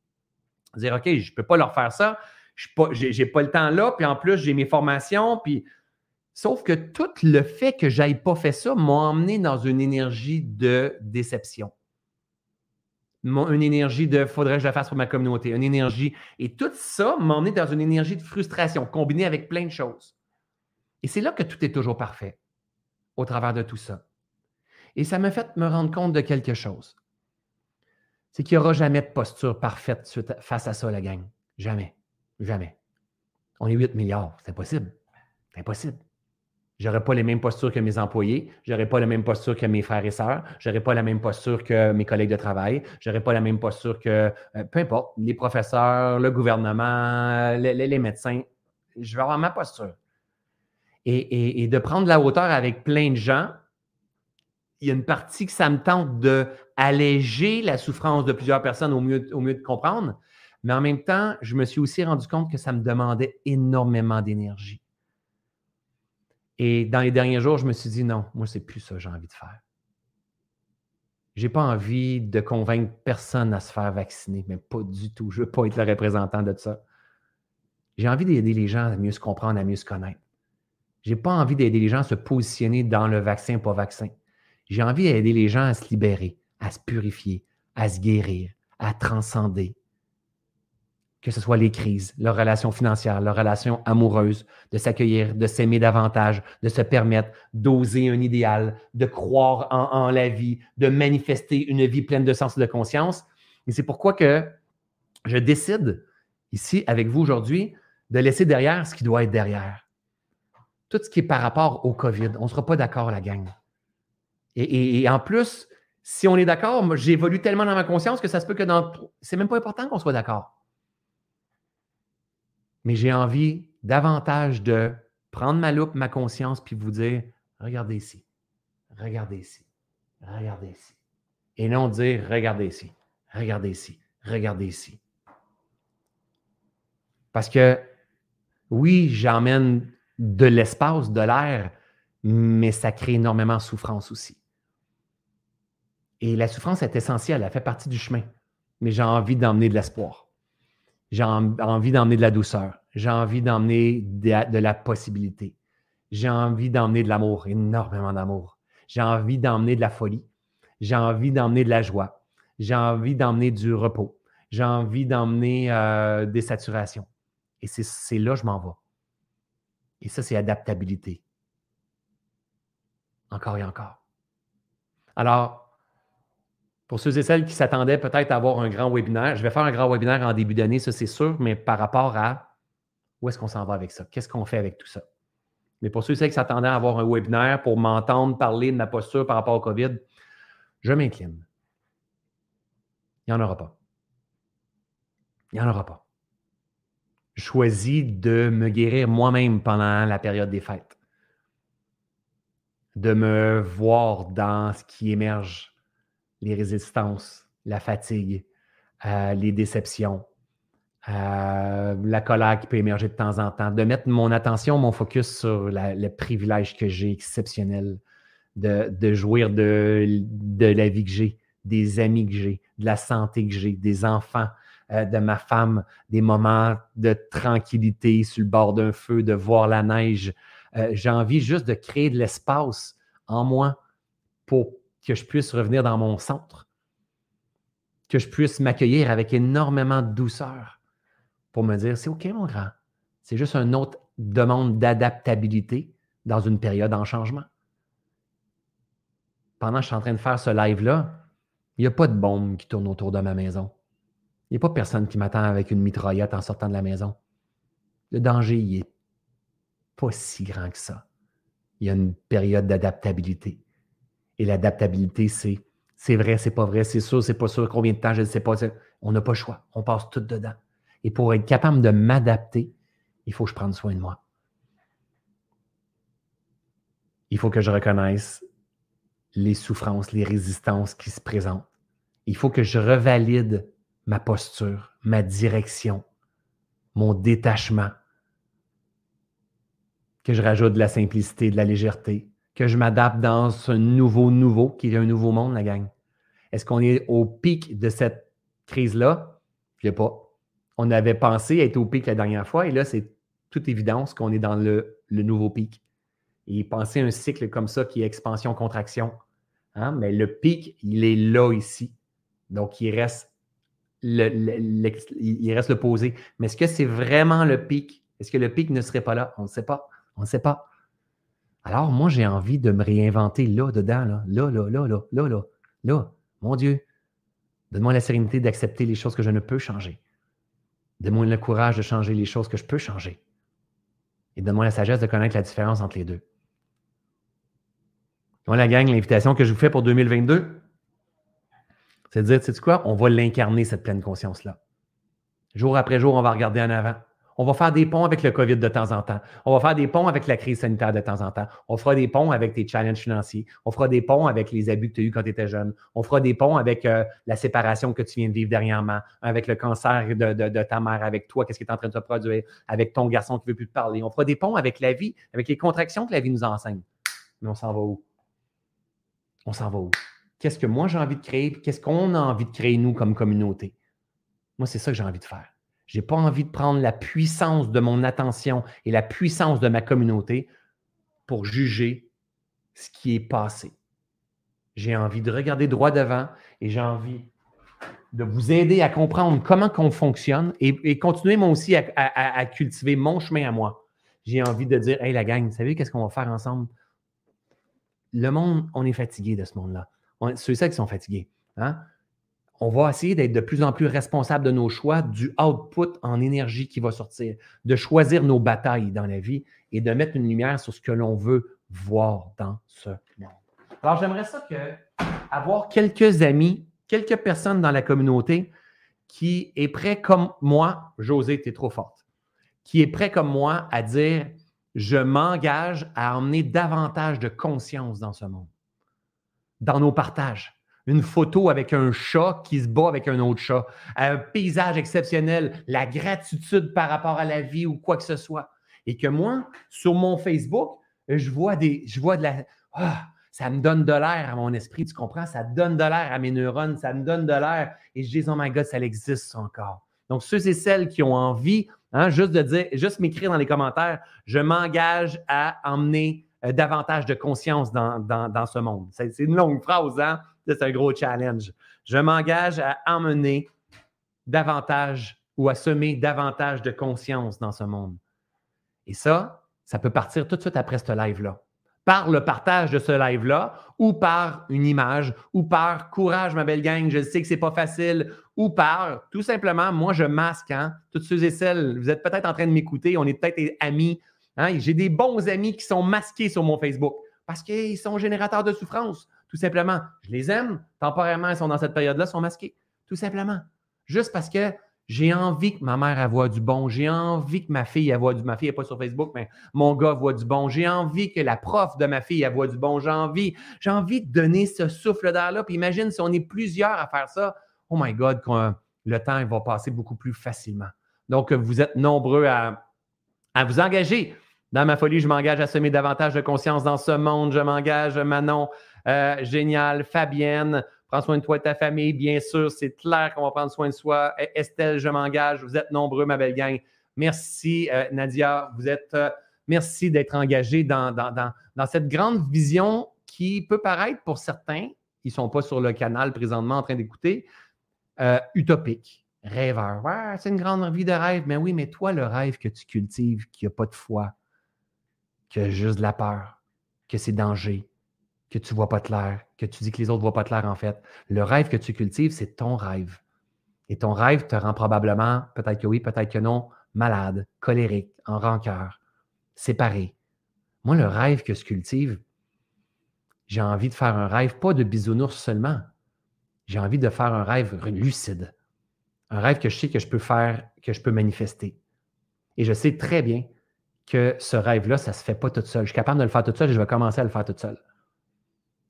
Speaker 1: Dire, OK, je ne peux pas leur faire ça. Je n'ai pas, pas, le temps là, puis en plus, j'ai mes formations, puis Sauf que tout le fait que je n'aille pas fait ça m'a emmené dans une énergie de déception. Une énergie de faudrait que je la fasse pour ma communauté, une énergie. Et tout ça m'a emmené dans une énergie de frustration combinée avec plein de choses. Et c'est là que tout est toujours parfait, au travers de tout ça. Et ça m'a fait me rendre compte de quelque chose. C'est qu'il n'y aura jamais de posture parfaite face à ça, la gang. Jamais. Jamais. On est 8 milliards. C'est impossible. C'est impossible. Je n'aurai pas les mêmes postures que mes employés, je n'aurai pas la même posture que mes frères et sœurs, je n'aurai pas la même posture que mes collègues de travail, je n'aurai pas la même posture que, euh, peu importe, les professeurs, le gouvernement, les, médecins. Je vais avoir ma posture. Et, de prendre la hauteur avec plein de gens, il y a une partie que ça me tente d'alléger la souffrance de plusieurs personnes au mieux, au mieux de comprendre, mais en même temps, je me suis aussi rendu compte que ça me demandait énormément d'énergie. Et dans les derniers jours, je me suis dit non, moi, c'est plus ça que j'ai envie de faire. Je n'ai pas envie de convaincre personne à se faire vacciner, mais pas du tout. Je ne veux pas être le représentant de ça. J'ai envie d'aider les gens à mieux se comprendre, à mieux se connaître. Je n'ai pas envie d'aider les gens à se positionner dans le vaccin, pas vaccin. J'ai envie d'aider les gens à se libérer, à se purifier, à se guérir, à transcender, que ce soit les crises, leurs relations financières, leurs relations amoureuses, de s'accueillir, de s'aimer davantage, de se permettre d'oser un idéal, de croire en, la vie, de manifester une vie pleine de sens et de conscience. Et c'est pourquoi que je décide ici avec vous aujourd'hui de laisser derrière ce qui doit être derrière. Tout ce qui est par rapport au COVID. On ne sera pas d'accord, la gang. Et, en plus, si on est d'accord, j'évolue tellement dans ma conscience que ça se peut que dans. C'est même pas important qu'on soit d'accord mais j'ai envie davantage de prendre ma loupe, ma conscience, puis vous dire, regardez ici, regardez ici, regardez ici. Et non dire, regardez ici, regardez ici, regardez ici. Parce que oui, j'emmène de l'espace, de l'air, mais ça crée énormément de souffrance aussi. Et la souffrance est essentielle, elle fait partie du chemin. Mais j'ai envie d'emmener de l'espoir. J'ai envie d'emmener de la douceur. J'ai envie d'emmener de, la possibilité. J'ai envie d'emmener de l'amour, énormément d'amour. J'ai envie d'emmener de la folie. J'ai envie d'emmener de la joie. J'ai envie d'emmener du repos. J'ai envie d'emmener euh, des saturations. Et c'est là que je m'en vais. Et ça, c'est adaptabilité. Encore et encore. Alors, pour ceux et celles qui s'attendaient peut-être à avoir un grand webinaire, je vais faire un grand webinaire en début d'année, ça c'est sûr, mais par rapport à où est-ce qu'on s'en va avec ça? Qu'est-ce qu'on fait avec tout ça? Mais pour ceux et celles qui s'attendaient à avoir un webinaire pour m'entendre parler de ma posture par rapport au COVID, je m'incline. Il n'y en aura pas. Il n'y en aura pas. Je choisis de me guérir moi-même pendant la période des fêtes. De me voir dans ce qui émerge les résistances, la fatigue, euh, les déceptions, euh, la colère qui peut émerger de temps en temps, de mettre mon attention, mon focus sur le privilège que j'ai exceptionnel, de, jouir de, la vie que j'ai, des amis que j'ai, de la santé que j'ai, des enfants, euh, de ma femme, des moments de tranquillité sur le bord d'un feu, de voir la neige. j'ai envie juste de créer de l'espace en moi pour que je puisse revenir dans mon centre, que je puisse m'accueillir avec énormément de douceur pour me dire, c'est OK, mon grand. C'est juste une autre demande d'adaptabilité dans une période en changement. Pendant que je suis en train de faire ce live-là, il n'y a pas de bombe qui tourne autour de ma maison. Il n'y a pas personne qui m'attend avec une mitraillette en sortant de la maison. Le danger, il n'est pas si grand que ça. Il y a une période d'adaptabilité. Et l'adaptabilité, c'est c'est vrai, c'est pas vrai, c'est sûr, c'est pas sûr, combien de temps, je ne sais pas. On n'a pas le choix. On passe tout dedans. Et pour être capable de m'adapter, il faut que je prenne soin de moi. Il faut que je reconnaisse les souffrances, les résistances qui se présentent. Il faut que je revalide ma posture, ma direction, mon détachement, que je rajoute de la simplicité, de la légèreté, que je m'adapte dans ce nouveau nouveau, qui est un nouveau monde, la gang? Est-ce qu'on est au pic de cette crise-là? Je ne sais pas. On avait pensé être au pic la dernière fois et là, c'est toute évidence qu'on est dans le, nouveau pic. Et pensez un cycle comme ça qui est expansion-contraction. Hein? Mais le pic, il est là ici. Donc, il reste le, il reste le posé. Mais est-ce que c'est vraiment le pic? Est-ce que le pic ne serait pas là? On ne sait pas. On ne sait pas. Alors, moi, j'ai envie de me réinventer là, dedans, là, là, là, là, là, là, là. Mon Dieu, donne-moi la sérénité d'accepter les choses que je ne peux changer. Donne-moi le courage de changer les choses que je peux changer. Et donne-moi la sagesse de connaître la différence entre les deux. Moi, la gang, l'invitation que je vous fais pour 2022, c'est de dire, tu sais quoi, on va l'incarner, cette pleine conscience-là. Jour après jour, on va regarder en avant. On va faire des ponts avec le COVID de temps en temps. On va faire des ponts avec la crise sanitaire de temps en temps. On fera des ponts avec tes challenges financiers. On fera des ponts avec les abus que tu as eus quand tu étais jeune. On fera des ponts avec euh, la séparation que tu viens de vivre dernièrement, avec le cancer de, ta mère, avec toi, qu'est-ce qui est en train de se produire, avec ton garçon qui ne veut plus te parler. On fera des ponts avec la vie, avec les contractions que la vie nous enseigne. Mais on s'en va où? On s'en va où? Qu'est-ce que moi j'ai envie de créer? Qu'est-ce qu'on a envie de créer, nous, comme communauté? Moi, c'est ça que j'ai envie de faire. Je n'ai pas envie de prendre la puissance de mon attention et la puissance de ma communauté pour juger ce qui est passé. J'ai envie de regarder droit devant et j'ai envie de vous aider à comprendre comment on fonctionne et, continuer moi aussi à, cultiver mon chemin à moi. J'ai envie de dire, hey la gang, vous savez qu'est-ce qu'on va faire ensemble? Le monde, on est fatigué de ce monde-là. Ceux-là qui sont fatigués. Hein? On va essayer d'être de plus en plus responsable de nos choix, du output en énergie qui va sortir, de choisir nos batailles dans la vie et de mettre une lumière sur ce que l'on veut voir dans ce monde. Alors, j'aimerais ça que avoir quelques amis, quelques personnes dans la communauté qui est prêt comme moi, José, tu es trop forte, qui est prêt comme moi à dire je m'engage à emmener davantage de conscience dans ce monde, dans nos partages une photo avec un chat qui se bat avec un autre chat, un paysage exceptionnel, la gratitude par rapport à la vie ou quoi que ce soit. Et que moi, sur mon Facebook, je vois, des, je vois de la. Ah, ça me donne de l'air à mon esprit, tu comprends? Ça donne de l'air à mes neurones, ça me donne de l'air. Et je dis, oh my God, ça existe encore. Donc, ceux et celles qui ont envie, hein, juste de dire, juste m'écrire dans les commentaires, je m'engage à emmener euh, davantage de conscience dans, dans, dans ce monde. C'est une longue phrase, hein? C'est un gros challenge. Je m'engage à emmener davantage ou à semer davantage de conscience dans ce monde. Et ça, ça peut partir tout de suite après ce live-là. Par le partage de ce live-là, ou par une image, ou par courage, ma belle gang, je sais que c'est pas facile, ou par tout simplement, moi, je masque, hein, toutes ceux et celles, vous êtes peut-être en train de m'écouter, on est peut-être amis. Hein, J'ai des bons amis qui sont masqués sur mon Facebook parce qu'ils sont générateurs de souffrance. Tout simplement, je les aime. Temporairement, ils sont dans cette période-là, ils sont masqués. Tout simplement. Juste parce que j'ai envie que ma mère voit du bon. J'ai envie que ma fille voit du Ma fille n'est pas sur Facebook, mais mon gars voit du bon. J'ai envie que la prof de ma fille voit du bon. J'ai envie, j'ai envie de donner ce souffle d'air-là. Puis imagine si on est plusieurs à faire ça. Oh my God, le temps va passer beaucoup plus facilement. Donc, vous êtes nombreux à, à vous engager. Dans ma folie, je m'engage à semer davantage de conscience dans ce monde. Je m'engage, Manon, euh, génial. Fabienne, prends soin de toi et de ta famille. Bien sûr, c'est clair qu'on va prendre soin de soi. E, Estelle, je m'engage. Vous êtes nombreux, ma belle gang. Merci, euh, Nadia. Vous êtes. Euh, merci d'être engagé dans, dans, cette grande vision qui peut paraître pour certains, qui ne sont pas sur le canal présentement en train d'écouter, utopique, rêveur. Ouais, c'est une grande vie de rêve. Mais oui, mais toi, le rêve que tu cultives, qui n'a pas de foi, qui a juste de la peur, que c'est danger, que tu ne vois pas clair, que tu dis que les autres ne voient pas clair en fait. Le rêve que tu cultives, c'est ton rêve. Et ton rêve te rend probablement, peut-être que oui, peut-être que non, malade, colérique, en rancœur, séparé. Moi, le rêve que je cultive, j'ai envie de faire un rêve, pas de bisounours seulement. J'ai envie de faire un rêve lucide. Un rêve que je sais que je peux faire, que je peux manifester. Et je sais très bien que ce rêve-là, ça ne se fait pas tout seul. Je suis capable de le faire tout seul et je vais commencer à le faire tout seul.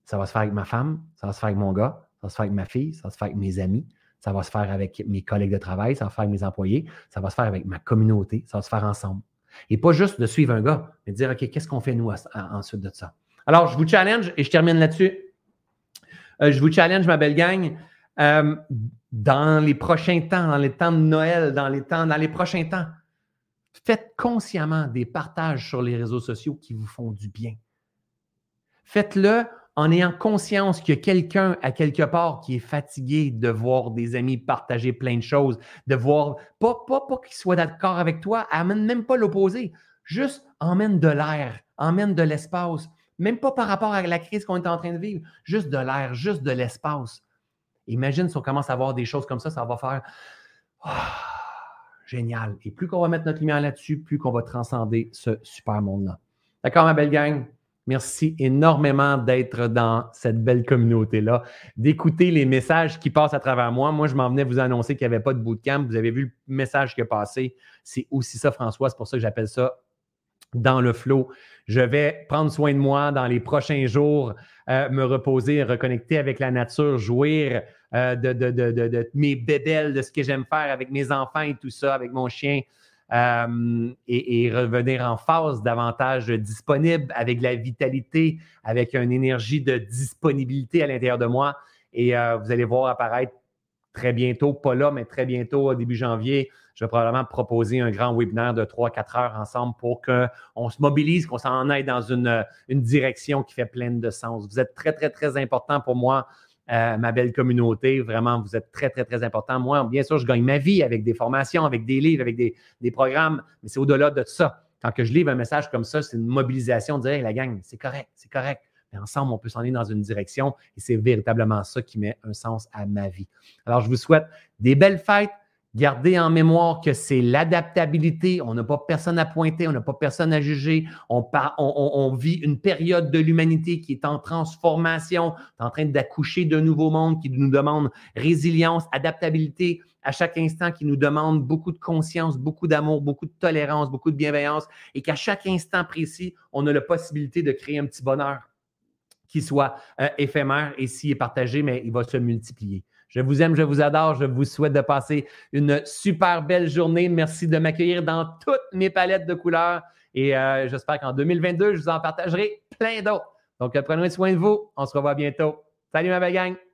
Speaker 1: Ça va se faire avec ma femme, ça va se faire avec mon gars, ça va se faire avec ma fille, ça va se faire avec mes amis, ça va se faire avec mes collègues de travail, ça va se faire avec mes employés, ça va se faire avec ma communauté, ça va se faire ensemble. Et pas juste de suivre un gars, mais de dire, OK, qu'est-ce qu'on fait nous ensuite de ça? Alors, je vous challenge et je termine là-dessus. Euh, je vous challenge, ma belle gang, euh, dans les prochains temps, dans les temps de Noël, dans les temps, dans les prochains temps, faites consciemment des partages sur les réseaux sociaux qui vous font du bien Faites-le en ayant conscience qu'il y a quelqu'un à quelque part qui est fatigué de voir des amis partager plein de choses, de voir, pas, pas, pas qu'ils soient d'accord avec toi, amène même pas l'opposé, juste emmène de l'air, emmène de l'espace, même pas par rapport à la crise qu'on est en train de vivre, juste de l'air, juste de l'espace. Imagine si on commence à voir des choses comme ça, ça va faire ah, génial. Et plus qu'on va mettre notre lumière là-dessus, plus qu'on va transcender ce super monde-là. D'accord, ma belle gang? Merci énormément d'être dans cette belle communauté-là, d'écouter les messages qui passent à travers moi. Moi, je m'en venais vous annoncer qu'il n'y avait pas de bootcamp. Vous avez vu le message qui est passé. C'est aussi ça, François. C'est pour ça que j'appelle ça dans le flow. Je vais prendre soin de moi dans les prochains jours, euh, me reposer, reconnecter avec la nature, jouir euh, de, de, mes bébelles, de ce que j'aime faire avec mes enfants et tout ça, avec mon chien. Euh, et, revenir en phase davantage disponible avec la vitalité, avec une énergie de disponibilité à l'intérieur de moi. Et vous allez voir apparaître très bientôt, pas là, mais très bientôt, début janvier, je vais probablement proposer un grand webinaire de 3-4 heures ensemble pour qu'on se mobilise, qu'on s'en aille dans une, une, direction qui fait pleine de sens. Vous êtes très, très, très important pour moi, euh, ma belle communauté. Vraiment, vous êtes très, très, très important. Moi, bien sûr, je gagne ma vie avec des formations, avec des livres, avec des, programmes, mais c'est au-delà de ça. Quand que je livre un message comme ça, c'est une mobilisation de dire, la gang, c'est correct, c'est correct. Mais ensemble, on peut s'en aller dans une direction et c'est véritablement ça qui met un sens à ma vie. Alors, je vous souhaite des belles fêtes. Gardez en mémoire que c'est l'adaptabilité. On n'a pas personne à pointer, on n'a pas personne à juger. On, vit une période de l'humanité qui est en transformation, en train d'accoucher d'un nouveau monde qui nous demande résilience, adaptabilité à chaque instant, qui nous demande beaucoup de conscience, beaucoup d'amour, beaucoup de tolérance, beaucoup de bienveillance, et qu'à chaque instant précis, on a la possibilité de créer un petit bonheur qui soit euh, éphémère et s'il est partagé, mais il va se multiplier. Je vous aime, je vous adore. Je vous souhaite de passer une super belle journée. Merci de m'accueillir dans toutes mes palettes de couleurs. Et euh, j'espère qu'en 2022, je vous en partagerai plein d'autres. Donc, prenez soin de vous. On se revoit bientôt. Salut, ma belle gang.